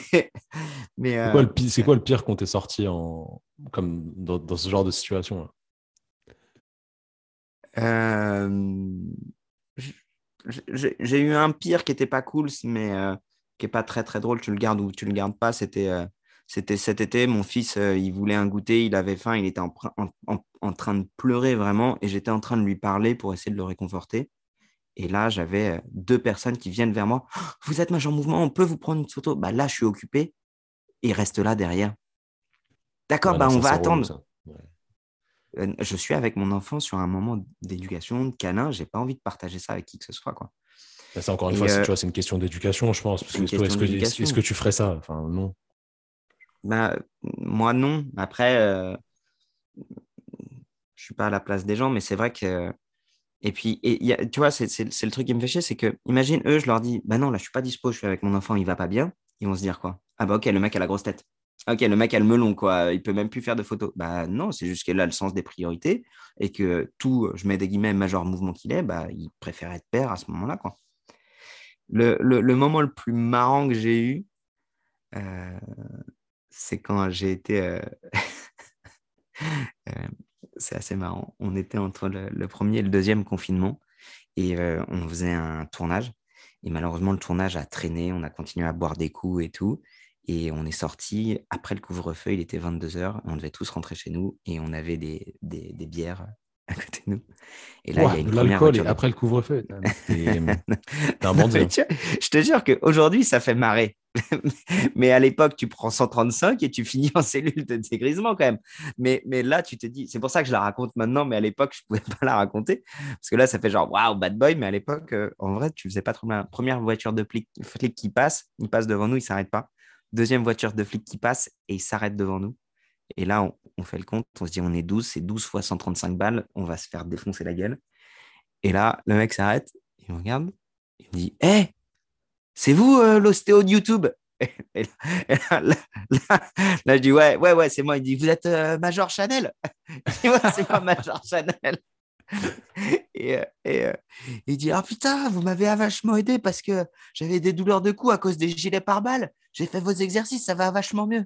mais c'est, quoi le pire, c'est quoi le pire qu'on t'ait sorti en, comme dans, dans ce genre de situation euh, j'ai, eu un pire qui n'était pas cool, mais euh, qui n'est pas très très drôle. Tu le gardes ou tu le gardes pas. C'était c'était cet été, mon fils, euh, il voulait un goûter, il avait faim, il était en, train de pleurer vraiment, et j'étais en train de lui parler pour essayer de le réconforter. Et là, j'avais euh, deux personnes qui viennent vers moi. «Oh, vous êtes major mouvement, on peut vous prendre une photo? Bah, Là, je suis occupé. Et il reste là derrière. D'accord, bah, on va attendre. Euh, je suis avec mon enfant sur un moment d'éducation, de câlin. J'ai pas envie de partager ça avec qui que ce soit. Quoi. Bah, c'est encore une fois, c'est une question d'éducation, je pense. Est-ce que, que, tu ferais ça? Enfin, non. Bah, moi, non. Après, euh, je suis pas à la place des gens, mais c'est vrai que. Et puis, et tu vois, c'est le truc qui me fait chier, c'est que, imagine, eux, je leur dis, bah non, là, je suis pas dispo, je suis avec mon enfant, il va pas bien. Ils vont se dire quoi? Ah bah ok, le mec a la grosse tête. Ok, le mec a le melon, quoi. Il peut même plus faire de photos. Bah non, c'est juste qu'il a le sens des priorités et que tout, je mets des guillemets, major mouvement qu'il est, bah, il préfère être père à ce moment-là, quoi. Le, le, moment le plus marrant que j'ai eu, euh, c'est quand j'ai été. Euh, [LAUGHS] euh, c'est assez marrant. On était entre le, premier et le deuxième confinement et on faisait un tournage. Et malheureusement, le tournage a traîné. On a continué à boire des coups et tout. Et on est sorti après le couvre-feu. Il était 22h. On devait tous rentrer chez nous et on avait des, des bières à côté de nous. Et là, il y a une l'alcool et après le couvre-feu. [LAUGHS] un bon Je te jure qu'aujourd'hui, ça fait marrer. [LAUGHS] mais à l'époque, tu prends 135 et tu finis en cellule de dégrisement quand même. Mais, mais là, tu te dis, c'est pour ça que je la raconte maintenant, mais à l'époque, je ne pouvais [LAUGHS] pas la raconter. Parce que là, ça fait genre, waouh, bad boy. Mais à l'époque, euh, en vrai, tu faisais pas trop mal. Première voiture de flic, flic qui passe, il passe devant nous, il s'arrête pas. Deuxième voiture de flic qui passe et il s'arrête devant nous. Et là, on, fait le compte, on se dit, on est 12, c'est 12 fois 135 balles, on va se faire défoncer la gueule. Et là, le mec s'arrête, il me regarde, il me dit, hé, c'est vous euh, l'ostéo de YouTube? [LAUGHS] Et là, je dis, ouais, ouais, ouais, c'est moi. Il dit, vous êtes euh, Major Chanel? [LAUGHS] Ouais, c'est moi, Major Chanel. [LAUGHS] et, euh, il dit, ah putain, vous m'avez vachement aidé parce que j'avais des douleurs de cou à cause des gilets pare-balles. J'ai fait vos exercices, ça va vachement mieux.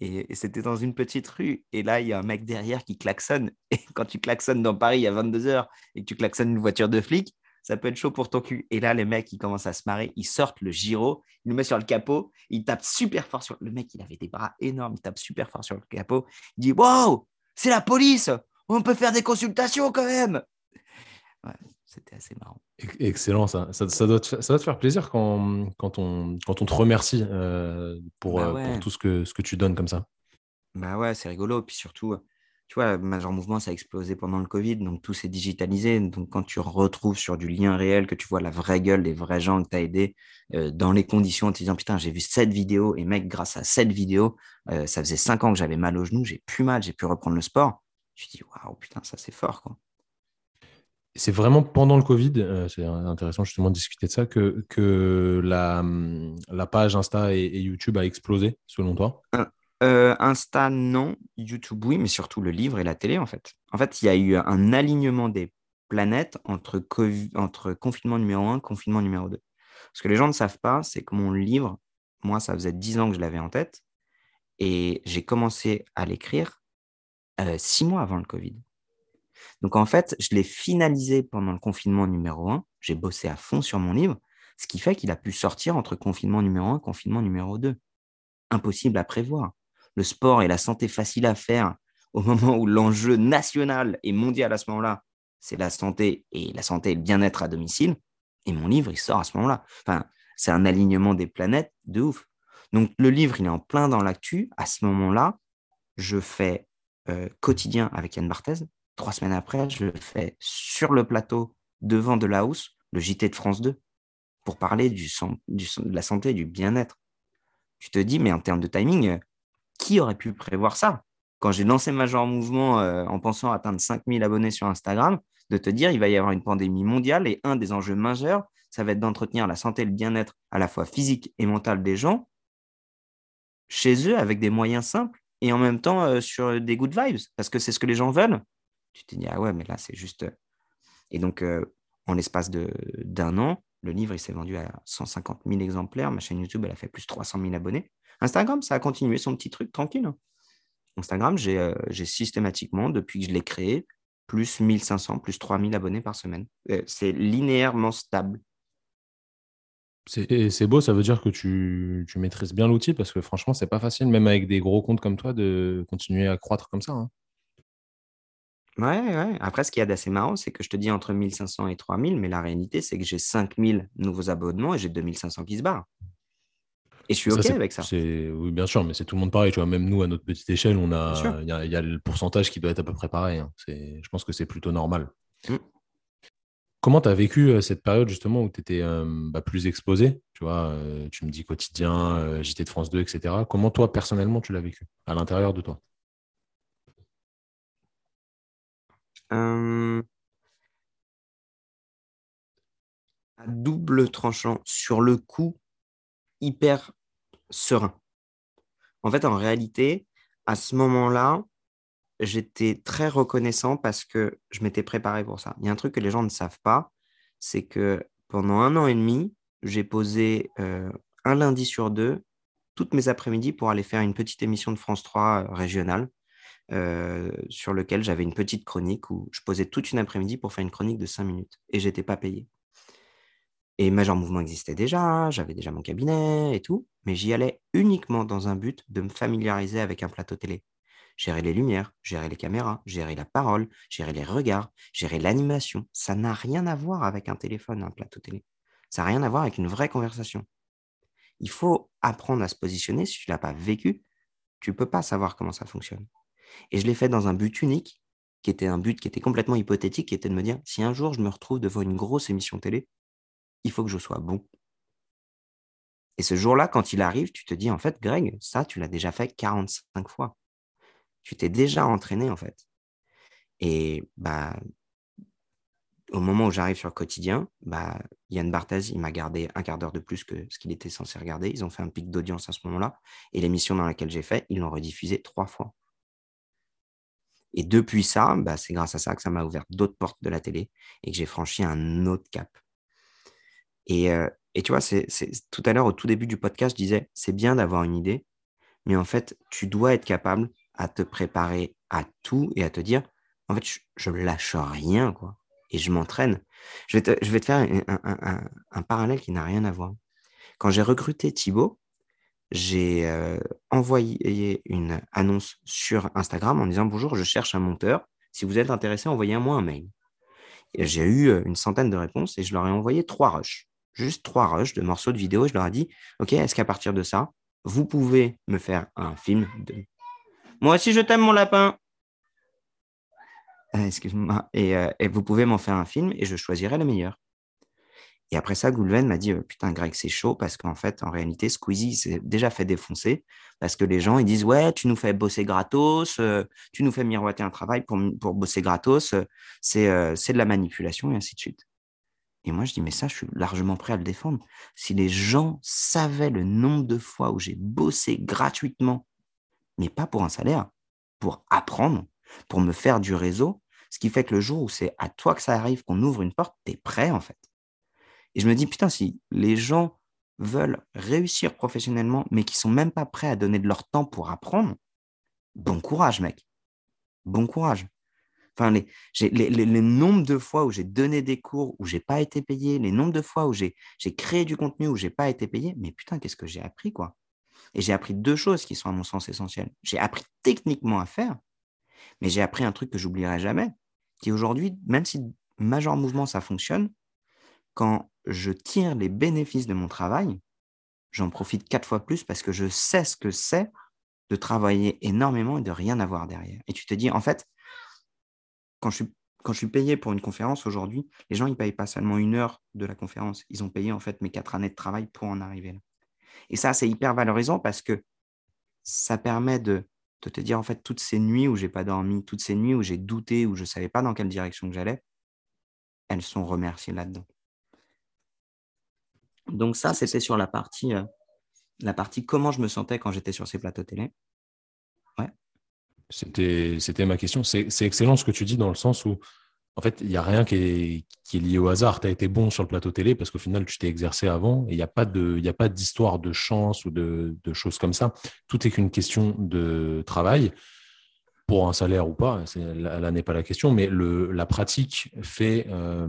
Et, c'était dans une petite rue. Et là, il y a un mec derrière qui klaxonne. Et [LAUGHS] quand tu klaxonnes dans Paris à 22h et que tu klaxonnes une voiture de flic, ça peut être chaud pour ton cul. Et là, les mecs, ils commencent à se marrer. Ils sortent le gyro, ils le mettent sur le capot. Ils tapent super fort sur. Le mec, il avait des bras énormes. Il tape super fort sur le capot. Il dit Wow, c'est la police On peut faire des consultations quand même c'était assez marrant. Excellent, ça. Ça, doit, te, ça te faire plaisir quand, quand, on, quand on te remercie euh, pour, bah euh, pour, tout ce que, ce que tu donnes comme ça. Bah ouais, c'est rigolo. Puis surtout, tu vois, Major Mouvement, ça a explosé pendant le Covid, donc tout s'est digitalisé. Donc quand tu retrouves sur du lien réel, que tu vois la vraie gueule des vrais gens que tu as aidés euh, dans les conditions, en te disant putain, j'ai vu cette vidéo et mec, grâce à cette vidéo, ça faisait cinq ans que j'avais mal au genou, j'ai plus mal, j'ai pu reprendre le sport. Tu te dis waouh, putain, ça c'est fort quoi. C'est vraiment pendant le Covid, euh, c'est intéressant justement de discuter de ça, que, que la, la page Insta et, YouTube a explosé, selon toi? Euh, Insta, non. YouTube, oui, mais surtout le livre et la télé, en fait. En fait, il y a eu un alignement des planètes entre, entre confinement numéro 1 confinement numéro 2. Ce que les gens ne savent pas, c'est que mon livre, moi, ça faisait 10 ans que je l'avais en tête, et j'ai commencé à l'écrire euh, six mois avant le Covid. Donc en fait, je l'ai finalisé pendant le confinement numéro 1. J'ai bossé à fond sur mon livre, ce qui fait qu'il a pu sortir entre confinement numéro 1 et confinement numéro 2. Impossible à prévoir. Le sport et la santé facile à faire au moment où l'enjeu national et mondial à ce moment-là, c'est la santé et la santé le bien-être à domicile. Et mon livre, il sort à ce moment-là. Enfin, c'est un alignement des planètes de ouf. Donc le livre, il est en plein dans l'actu. À ce moment-là, je fais euh, quotidien avec Yann Barthez, Trois semaines après, je fais sur le plateau devant de la hausse, le JT de France 2, pour parler de la santé et du bien-être. Tu te dis, mais en termes de timing, euh, qui aurait pu prévoir ça? Quand j'ai lancé Major Mouvement euh, en pensant atteindre 5000 abonnés sur Instagram, de te dire, il va y avoir une pandémie mondiale et un des enjeux majeurs, ça va être d'entretenir la santé et le bien-être à la fois physique et mental des gens chez eux avec des moyens simples et en même temps euh, sur des good vibes, parce que c'est ce que les gens veulent tu te dis, ah ouais, mais là, c'est juste. Euh. Et donc, euh, en l'espace d'un an, le livre, il s'est vendu à 150 000 exemplaires. Ma chaîne YouTube, elle a fait plus de 300 000 abonnés. Instagram, ça a continué son petit truc tranquille. Hein. Instagram, euh, j'ai systématiquement, depuis que je l'ai créé, plus 1500, plus 3000 abonnés par semaine. c'est linéairement stable. C'est beau, ça veut dire que tu, tu maîtrises bien l'outil parce que franchement, c'est pas facile, même avec des gros comptes comme toi, de continuer à croître comme ça. Hein. Ouais, ouais. Après, ce qu'il y a d'assez marrant, c'est que je te dis entre 1500 et 3000, mais la réalité, c'est que j'ai 5000 nouveaux abonnements et j'ai 2500 qui se barrent. Et je suis OK avec ça. Oui, bien sûr, mais c'est tout le monde pareil. Tu vois, même nous, à notre petite échelle, on a, il y, a, le pourcentage qui doit être à peu près pareil. Hein. Je pense que c'est plutôt normal. Mmh. Comment tu as vécu euh, cette période justement où tu étais euh, bah, plus exposé Tu vois, euh, tu me dis quotidien, JT de France 2, etc. Comment toi, personnellement, tu l'as vécu à l'intérieur de toi? À double tranchant, sur le coup, hyper serein. En fait, en réalité, à ce moment-là, j'étais très reconnaissant parce que je m'étais préparé pour ça. Il y a un truc que les gens ne savent pas, c'est que pendant un an et demi, j'ai posé euh, un lundi sur deux toutes mes après-midi pour aller faire une petite émission de France 3 euh, régionale euh, sur lequel j'avais une petite chronique où je posais toute une après-midi pour faire une chronique de 5 minutes et j'étais pas payé. Et Major Mouvement existait déjà, j'avais déjà mon cabinet et tout, mais j'y allais uniquement dans un but de me familiariser avec un plateau télé. Gérer les lumières, gérer les caméras, gérer la parole, gérer les regards, gérer l'animation. Ça n'a rien à voir avec un téléphone, un plateau télé. Ça n'a rien à voir avec une vraie conversation. Il faut apprendre à se positionner. Si tu ne l'as pas vécu, tu ne peux pas savoir comment ça fonctionne. Et je l'ai fait dans un but unique, qui était un but qui était complètement hypothétique, qui était de me dire, si un jour je me retrouve devant une grosse émission télé, il faut que je sois bon. Et ce jour-là, quand il arrive, tu te dis, en fait, Greg, ça, tu l'as déjà fait 45 fois. Tu t'es déjà entraîné, en fait. Et bah, au moment où j'arrive sur le quotidien, bah, Yann Barthez, il m'a gardé un quart d'heure de plus que ce qu'il était censé regarder. Ils ont fait un pic d'audience à ce moment-là. Et l'émission dans laquelle j'ai fait, ils l'ont rediffusée trois fois. Et depuis ça, bah, c'est grâce à ça que ça m'a ouvert d'autres portes de la télé et que j'ai franchi un autre cap. Et, euh, tu vois, tout à l'heure, au tout début du podcast, je disais, c'est bien d'avoir une idée, mais en fait, tu dois être capable à te préparer à tout et à te dire, en fait, je, ne lâche rien, quoi. Et je m'entraîne. Je vais te, faire un, un, un parallèle qui n'a rien à voir. Quand j'ai recruté Thibaut, j'ai euh, envoyé une annonce sur Instagram en disant bonjour, je cherche un monteur. Si vous êtes intéressé, envoyez-moi un mail. J'ai eu euh, une centaine de réponses et je leur ai envoyé trois rushs, juste trois rushs de morceaux de vidéo. Je leur ai dit OK, est-ce qu'à partir de ça, vous pouvez me faire un film de Moi aussi, je t'aime, mon lapin. Euh, excuse-moi. Et, et, vous pouvez m'en faire un film et je choisirai le meilleur. Et après ça, Goulven m'a dit Putain, Greg, c'est chaud parce qu'en fait, en réalité, Squeezie s'est déjà fait défoncer parce que les gens, ils disent Ouais, tu nous fais bosser gratos, tu nous fais miroiter un travail pour, pour bosser gratos, c'est de la manipulation et ainsi de suite. Et moi, je dis Mais ça, je suis largement prêt à le défendre. Si les gens savaient le nombre de fois où j'ai bossé gratuitement, mais pas pour un salaire, pour apprendre, pour me faire du réseau, ce qui fait que le jour où c'est à toi que ça arrive, qu'on ouvre une porte, tu es prêt en fait. Et je me dis, putain, si les gens veulent réussir professionnellement, mais qui sont même pas prêts à donner de leur temps pour apprendre, bon courage, mec. Bon courage. Enfin, les, les, nombres de fois où j'ai donné des cours où j'ai pas été payé, les nombres de fois où j'ai créé du contenu où j'ai pas été payé, mais putain, qu'est-ce que j'ai appris, quoi. Et j'ai appris deux choses qui sont à mon sens essentielles. J'ai appris techniquement à faire, mais j'ai appris un truc que j'oublierai jamais, qui aujourd'hui, même si Major Mouvement, ça fonctionne, quand je tire les bénéfices de mon travail, j'en profite quatre fois plus parce que je sais ce que c'est de travailler énormément et de rien avoir derrière. Et tu te dis, en fait, quand je suis, payé pour une conférence aujourd'hui, les gens, ils ne payent pas seulement une heure de la conférence, ils ont payé en fait mes quatre années de travail pour en arriver là. Et ça, c'est hyper valorisant parce que ça permet de, te dire, en fait, toutes ces nuits où j'ai pas dormi, toutes ces nuits où j'ai douté, où je ne savais pas dans quelle direction j'allais, elles sont remerciées là-dedans. Donc ça, c'était sur la partie, euh, la partie comment je me sentais quand j'étais sur ces plateaux télé. Ouais. C'était, ma question. C'est, excellent ce que tu dis dans le sens où, en fait, il n'y a rien qui est, lié au hasard. Tu as été bon sur le plateau télé parce qu'au final, tu t'es exercé avant et il n'y a pas d'histoire de chance ou de, choses comme ça. Tout est qu'une question de travail pour un salaire ou pas, là, n'est pas la question, mais le, la pratique fait euh,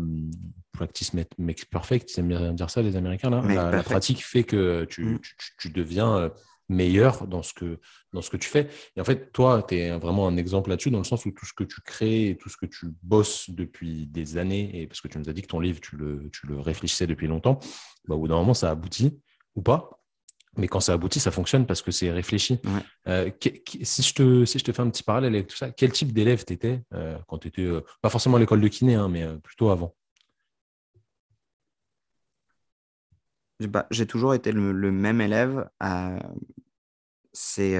practice makes perfect, ils aiment bien dire ça les Américains là. La, pratique fait que tu, mm. tu, tu, deviens euh, meilleur dans ce que dans ce que tu fais. Et en fait, toi, tu es vraiment un exemple là-dessus dans le sens où tout ce que tu crées et tout ce que tu bosses depuis des années, et parce que tu nous as dit que ton livre, tu le, tu le réfléchissais depuis longtemps, bah, au bout d'un moment, ça aboutit ou pas. Mais quand ça aboutit, ça fonctionne parce que c'est réfléchi. Euh, si, je te, si je te fais un petit parallèle avec tout ça, quel type d'élève tu étais euh, quand tu étais, euh, pas forcément à l'école de kiné, hein, mais plutôt avant? J'ai toujours été le, même élève. c'est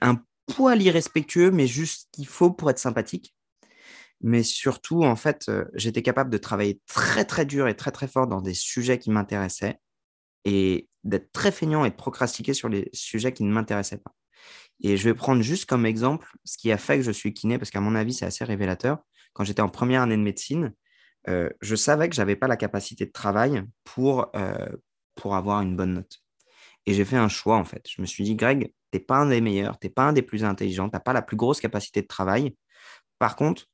un poil irrespectueux, mais juste ce qu'il faut pour être sympathique mais surtout, en fait, euh, j'étais capable de travailler très, très dur et très, très fort dans des sujets qui m'intéressaient et d'être très feignant et de procrastiner sur les sujets qui ne m'intéressaient pas. Et je vais prendre juste comme exemple ce qui a fait que je suis kiné, parce qu'à mon avis, c'est assez révélateur. Quand j'étais en première année de médecine, euh, je savais que je n'avais pas la capacité de travail pour, euh, pour avoir une bonne note. Et j'ai fait un choix, en fait. Je me suis dit, Greg, tu n'es pas un des meilleurs, tu n'es pas un des plus intelligents, tu n'as pas la plus grosse capacité de travail. Par contre,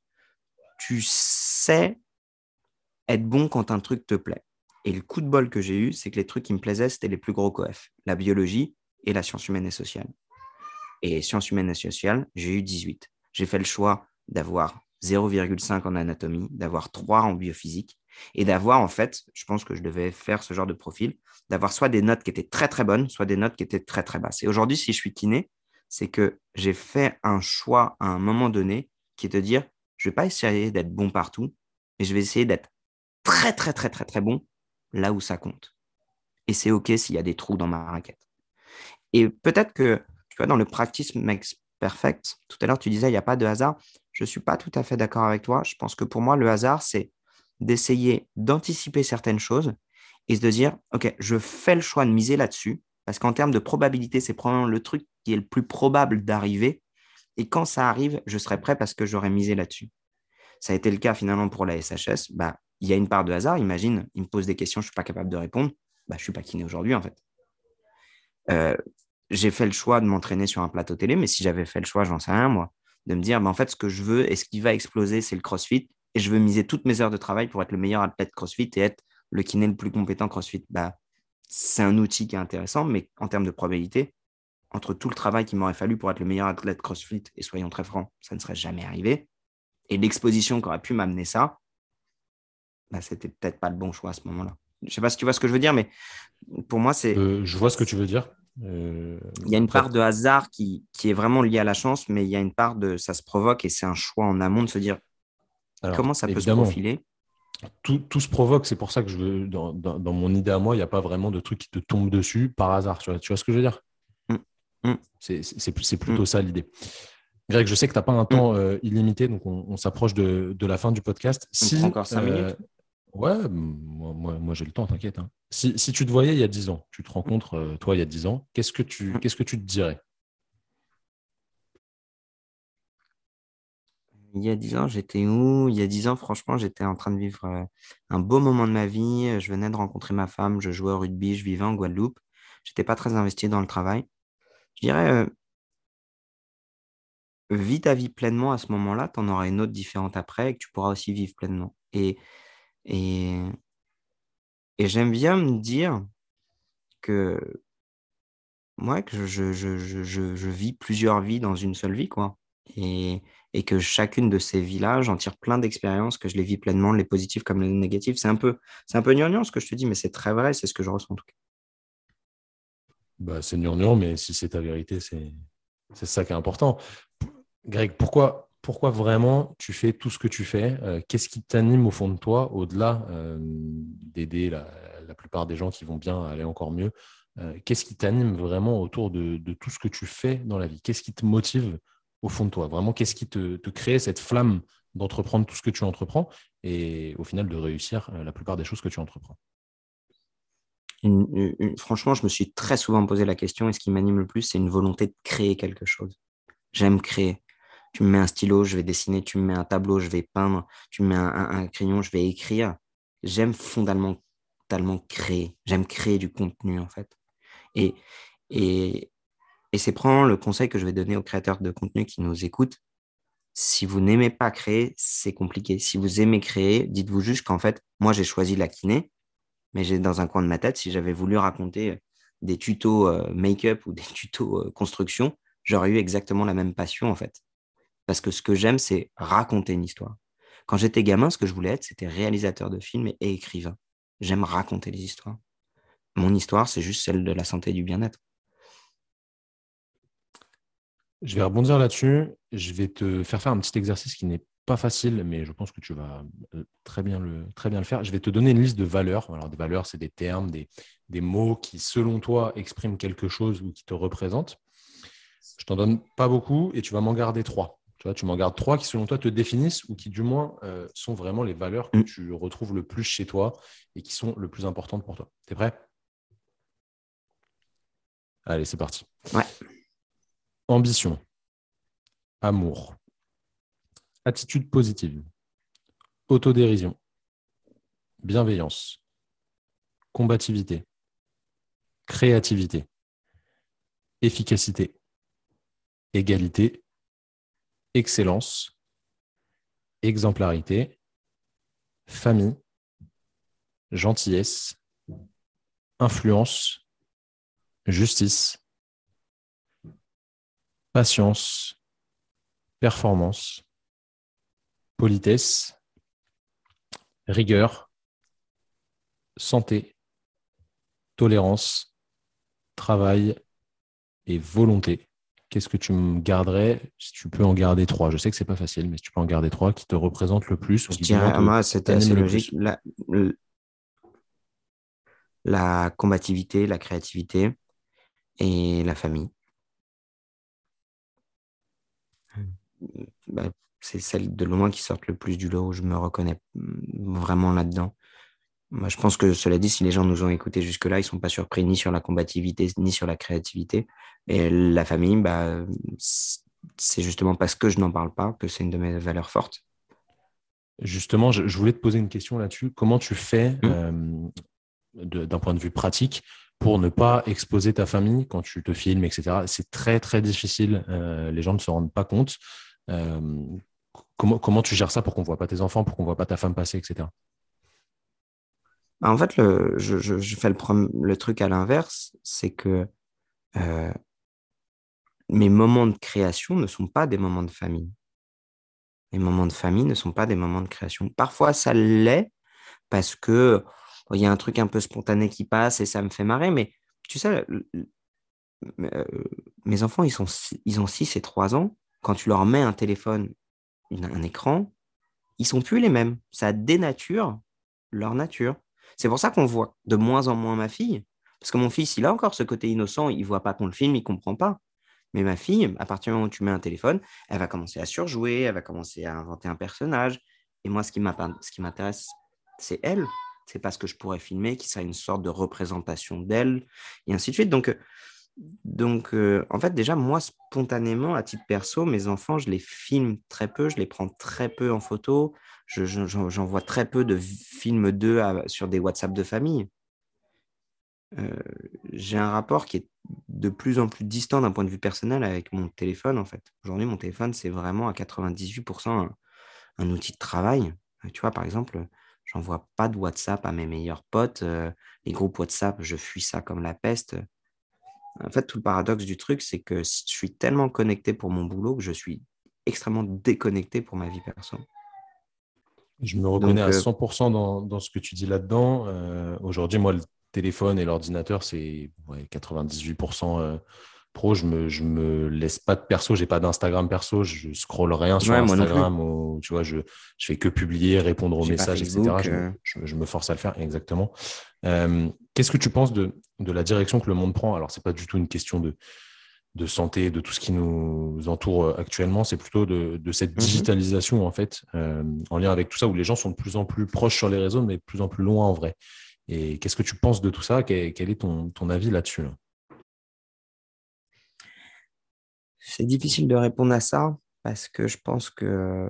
tu sais être bon quand un truc te plaît. Et le coup de bol que j'ai eu, c'est que les trucs qui me plaisaient, c'était les plus gros coefs, la biologie et la science humaine et sociale. Et sciences humaines et sociales, j'ai eu 18. J'ai fait le choix d'avoir 0,5 en anatomie, d'avoir 3 en biophysique et d'avoir, en fait, je pense que je devais faire ce genre de profil, d'avoir soit des notes qui étaient très très bonnes, soit des notes qui étaient très très basses. Et aujourd'hui, si je suis kiné, c'est que j'ai fait un choix à un moment donné qui est de dire, je ne vais pas essayer d'être bon partout, mais je vais essayer d'être très, très, très, très, très bon là où ça compte. Et c'est OK s'il y a des trous dans ma raquette. Et peut-être que, tu vois, dans le practice makes perfect, tout à l'heure, tu disais, il n'y a pas de hasard. Je ne suis pas tout à fait d'accord avec toi. Je pense que pour moi, le hasard, c'est d'essayer d'anticiper certaines choses et de dire, OK, je fais le choix de miser là-dessus, parce qu'en termes de probabilité, c'est probablement le truc qui est le plus probable d'arriver. Et quand ça arrive, je serai prêt parce que j'aurais misé là-dessus. Ça a été le cas finalement pour la SHS. Bah, il y a une part de hasard. Imagine, il me pose des questions, je ne suis pas capable de répondre. Bah, je ne suis pas kiné aujourd'hui, en fait. Euh, j'ai fait le choix de m'entraîner sur un plateau télé, mais si j'avais fait le choix, j'en sais rien, moi, de me dire, bah, en fait, ce que je veux et ce qui va exploser, c'est le crossfit. Et je veux miser toutes mes heures de travail pour être le meilleur athlète crossfit et être le kiné le plus compétent crossfit. Bah, c'est un outil qui est intéressant, mais en termes de probabilité, entre tout le travail qu'il m'aurait fallu pour être le meilleur athlète CrossFit, et soyons très francs, ça ne serait jamais arrivé, et l'exposition qui aurait pu m'amener ça, bah, c'était peut-être pas le bon choix à ce moment-là. Je ne sais pas si tu vois ce que je veux dire, mais pour moi, c'est. Euh, je vois ce que tu veux dire. Euh, il y a une part de hasard qui, qui, est vraiment liée à la chance, mais il y a une part de ça se provoque et c'est un choix en amont de se dire Comment ça peut se profiler? Tout, tout, se provoque, c'est pour ça que je veux, dans, dans, mon idée à moi, il n'y a pas vraiment de truc qui te tombe dessus par hasard. Tu vois, tu vois ce que je veux dire? Mmh. Mmh. C'est plutôt mmh. ça l'idée. Greg, je sais que tu n'as pas un temps euh, illimité, donc on, s'approche de, de, la fin du podcast. Si, encore 5 minutes euh, Ouais, moi, moi, j'ai le temps, t'inquiète. Hein. Si, si, tu te voyais il y a 10 ans, tu te rencontres, euh, toi, il y a 10 ans, qu'est-ce que tu, qu'est-ce que tu te dirais? Il y a 10 ans, j'étais où? Il y a 10 ans, franchement, j'étais en train de vivre un beau moment de ma vie. Je venais de rencontrer ma femme, je jouais au rugby, je vivais en Guadeloupe. Je n'étais pas très investi dans le travail. Je dirais, euh, vis ta vie pleinement à ce moment-là, tu en auras une autre différente après et que tu pourras aussi vivre pleinement. Et, et, et j'aime bien me dire que moi, je, vis plusieurs vies dans une seule vie, quoi. Et, et que chacune de ces vies-là, j'en tire plein d'expériences, que je les vis pleinement, les positives comme les négatives. C'est un peu, c'est un peu ce que je te dis, mais c'est très vrai, c'est ce que je ressens en tout cas. Bah, c'est gnangnan, mais si c'est ta vérité, c'est, ça qui est important. Greg, pourquoi, pourquoi vraiment tu fais tout ce que tu fais? Euh, Qu'est-ce qui t'anime au fond de toi, au-delà euh, d'aider la, la, plupart des gens qui vont bien aller encore mieux? Euh, Qu'est-ce qui t'anime vraiment autour de, de, tout ce que tu fais dans la vie? Qu'est-ce qui te motive au fond de toi? Vraiment, qu'est-ce qui te, te, crée cette flamme d'entreprendre tout ce que tu entreprends et au final de réussir la plupart des choses que tu entreprends? Franchement, je me suis très souvent posé la question et ce qui m'anime le plus, c'est une volonté de créer quelque chose. J'aime créer. Tu me mets un stylo, je vais dessiner. Tu me mets un tableau, je vais peindre. Tu me mets un, crayon, je vais écrire. J'aime fondamentalement créer. J'aime créer du contenu, en fait. Et, et, et c'est probablement le conseil que je vais donner aux créateurs de contenu qui nous écoutent. Si vous n'aimez pas créer, c'est compliqué. Si vous aimez créer, dites-vous juste qu'en fait, moi, j'ai choisi la kiné, mais j'ai dans un coin de ma tête, si j'avais voulu raconter des tutos euh, make-up ou [LAUGHS] des tutos euh, construction, j'aurais eu exactement la même passion, en fait. Parce que ce que j'aime, c'est raconter une histoire. Quand j'étais gamin, ce que je voulais être, c'était réalisateur de films et écrivain. J'aime raconter les histoires. Mon histoire, c'est juste celle de la santé et du bien-être. Je vais rebondir là-dessus. Je vais te faire faire un petit exercice qui n'est pas facile, mais je pense que tu vas euh, très bien le, très bien le faire. Je vais te donner une liste de valeurs. Alors, des valeurs, c'est des termes, des, des, mots qui, selon toi, expriment quelque chose ou qui te représentent. Je t'en donne pas beaucoup et tu vas m'en garder trois. Tu vois, tu m'en gardes trois qui, selon toi, te définissent ou qui, du moins, euh, sont vraiment les valeurs que mm. tu retrouves le plus chez toi et qui sont le plus importantes pour toi. Tu es prêt? Allez, c'est parti. Ouais. Ambition, amour, attitude positive, autodérision, bienveillance, combativité, créativité, efficacité, égalité, excellence, exemplarité, famille, gentillesse, influence, justice, patience, performance, politesse, rigueur, santé, tolérance, travail et volonté. Qu'est-ce que tu me garderais si tu peux en garder trois? Je sais que c'est pas facile, mais si tu peux en garder trois qui te représentent le plus. Je dirais, moi, c'était assez logique. La, la combativité, la créativité et la famille. Bah, c'est celle de loin qui sort le plus du lot où je me reconnais vraiment là-dedans. Moi, je pense que cela dit, si les gens nous ont écoutés jusque-là, ils ne sont pas surpris ni sur la combativité ni sur la créativité. Et la famille, bah, c'est justement parce que je n'en parle pas que c'est une de mes valeurs fortes. Justement, je, voulais te poser une question là-dessus. Comment tu fais, mmh. euh, d'un point de vue pratique, pour ne pas exposer ta famille quand tu te filmes, etc. C'est très, très difficile. Euh, les gens ne se rendent pas compte. Euh, comment, tu gères ça pour qu'on ne voit pas tes enfants, pour qu'on ne voit pas ta femme passer, etc. Bah, en fait, le, je, fais le, truc à l'inverse, c'est que euh, mes moments de création ne sont pas des moments de famille. Mes moments de famille ne sont pas des moments de création. Parfois, ça l'est parce que il y a un truc un peu spontané qui passe et ça me fait marrer, mais tu sais, euh, mes enfants, ils, ils ont 6 et 3 ans. Quand tu leur mets un téléphone, un écran, ils sont plus les mêmes. Ça dénature leur nature. C'est pour ça qu'on voit de moins en moins ma fille. Parce que mon fils, il a encore ce côté innocent, il voit pas qu'on le filme, il comprend pas. Mais ma fille, à partir du moment où tu mets un téléphone, elle va commencer à surjouer, elle va commencer à inventer un personnage. Et moi, ce qui m'intéresse, c'est elle. C'est pas ce que je pourrais filmer, qui serait une sorte de représentation d'elle, et ainsi de suite. Donc, donc, euh, en fait, déjà, moi, spontanément, à titre perso, mes enfants, je les filme très peu, je les prends très peu en photo. J'envoie vois très peu de films d'eux sur des WhatsApp de famille. Euh, j'ai un rapport qui est de plus en plus distant d'un point de vue personnel avec mon téléphone, en fait. Aujourd'hui, mon téléphone, c'est vraiment à 98% un, outil de travail. Tu vois, par exemple, j'envoie pas de WhatsApp à mes meilleurs potes. Euh, les groupes WhatsApp, je fuis ça comme la peste. En fait, tout le paradoxe du truc, c'est que je suis tellement connecté pour mon boulot que je suis extrêmement déconnecté pour ma vie perso. Je me reconnais à 100% euh, dans, ce que tu dis là-dedans. Euh, aujourd'hui, moi, le téléphone et l'ordinateur, c'est 98% pro, je me, je me laisse pas de perso, j'ai pas d'Instagram perso, je scrolle rien sur Instagram ou tu vois, je, je fais que publier, répondre aux messages, etc. Euh. Je, me force à le faire, exactement. Euh, qu'est-ce que tu penses de, de la direction que le monde prend? Alors, c'est pas du tout une question de, de santé, de tout ce qui nous entoure actuellement, c'est plutôt de, de cette mhm. digitalisation, en fait, euh, en lien avec tout ça, où les gens sont de plus en plus proches sur les réseaux, mais de plus en plus loin en vrai. Et qu'est-ce que tu penses de tout ça? Quel, est ton, ton avis là-dessus là? C'est difficile de répondre à ça parce que je pense que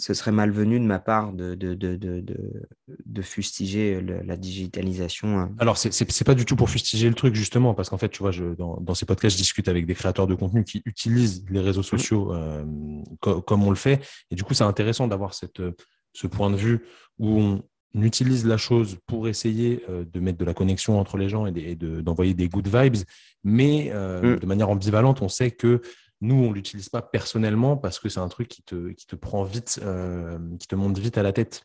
ce serait malvenu de ma part de, de, de, de, fustiger la digitalisation. Hein. Alors, ce n'est pas du tout pour fustiger le truc, justement, parce qu'en fait, tu vois, je, dans, ces podcasts, je discute avec des créateurs de contenu qui utilisent les réseaux mmh. sociaux euh, comme on le fait. Et du coup, c'est intéressant d'avoir ce point de vue où on, utilise la chose pour essayer euh, de mettre de la connexion entre les gens et d'envoyer des good vibes, mais euh, mm. de manière ambivalente, on sait que nous, on ne l'utilise pas personnellement parce que c'est un truc qui te, prend vite, euh, qui te monte vite à la tête.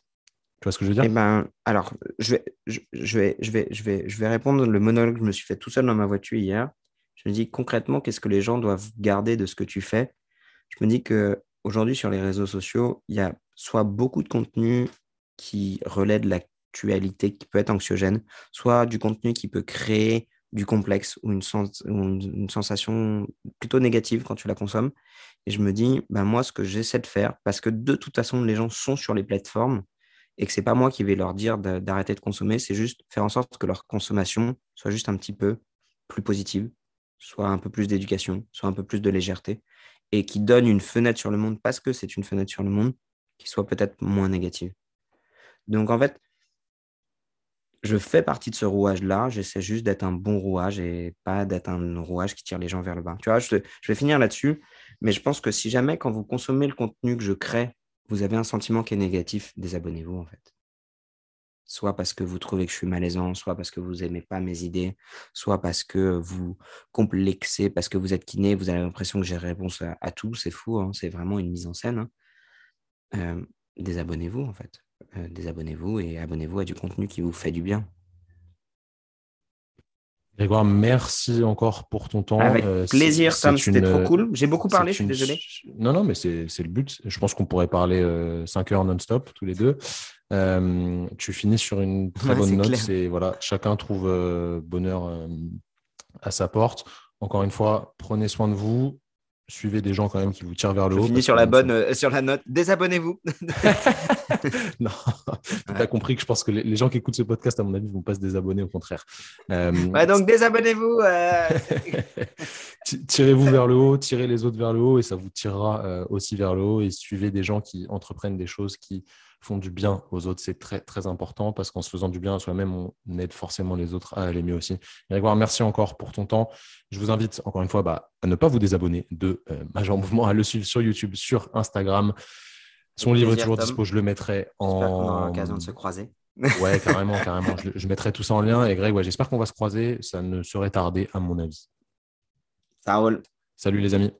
Tu vois ce que je veux dire? Eh ben, Alors, je vais, je, vais, je, vais, je, vais, je vais répondre le monologue que je me suis fait tout seul dans ma voiture hier. Je me dis concrètement, qu'est-ce que les gens doivent garder de ce que tu fais? Je me dis qu'aujourd'hui, sur les réseaux sociaux, il y a soit beaucoup de contenu qui relaie de l'actualité qui peut être anxiogène, soit du contenu qui peut créer du complexe ou une, une, sensation plutôt négative quand tu la consommes. Et je me dis, ben moi, ce que j'essaie de faire, parce que de toute façon, les gens sont sur les plateformes et que c'est pas moi qui vais leur dire d'arrêter de consommer, c'est juste faire en sorte que leur consommation soit juste un petit peu plus positive, soit un peu plus d'éducation, soit un peu plus de légèreté, et qui donne une fenêtre sur le monde parce que c'est une fenêtre sur le monde qui soit peut-être moins négative. Donc, en fait, je fais partie de ce rouage-là. J'essaie juste d'être un bon rouage et pas d'être un rouage qui tire les gens vers le bas. Je, vais finir là-dessus. Mais je pense que si jamais, quand vous consommez le contenu que je crée, vous avez un sentiment qui est négatif, désabonnez-vous, en fait. Soit parce que vous trouvez que je suis malaisant, soit parce que vous n'aimez pas mes idées, soit parce que vous complexez, parce que vous êtes kiné, vous avez l'impression que j'ai réponse à, tout. C'est fou, hein. c'est vraiment une mise en scène. Hein. Euh, désabonnez-vous, en fait. Euh, désabonnez-vous et abonnez-vous à du contenu qui vous fait du bien. Grégoire, merci encore pour ton temps. Avec euh, plaisir, Sam, c'était trop cool. J'ai beaucoup parlé, je suis désolé. Non, non, mais c'est le but. Je pense qu'on pourrait parler 5 euh, heures non-stop, tous les deux. tu finis sur une très bonne note. Et voilà, chacun trouve bonheur à sa porte. Encore une fois, prenez soin de vous suivez des gens quand même qui vous tirent vers le haut. Finis sur la bonne, euh, sur la note. Désabonnez-vous. [LAUGHS] [LAUGHS] non, tu as compris que je pense que les, gens qui écoutent ce podcast, à mon avis, ne vont pas se désabonner, au contraire. Euh, donc désabonnez-vous. Euh. [LAUGHS] Tirez-vous vers le haut, tirez les autres vers le haut et ça vous tirera aussi vers le haut. Et suivez des gens qui entreprennent des choses qui font du bien aux autres. C'est très, très important parce qu'en se faisant du bien à soi-même, on aide forcément les autres à aller mieux aussi. Grégoire, merci encore pour ton temps. Je vous invite encore une fois bah, à ne pas vous désabonner de euh, [LAUGHS] Major Mouvement, à le suivre sur YouTube, sur Instagram. Son livre est toujours dispo, je le mettrai en. On aura l'occasion de se croiser. [LAUGHS] ouais, carrément, carrément. Je, mettrai tout ça en lien. Et Greg, ouais, j'espère qu'on va se croiser. Ça ne serait tardé, à mon avis. Ça roule. Salut les amis.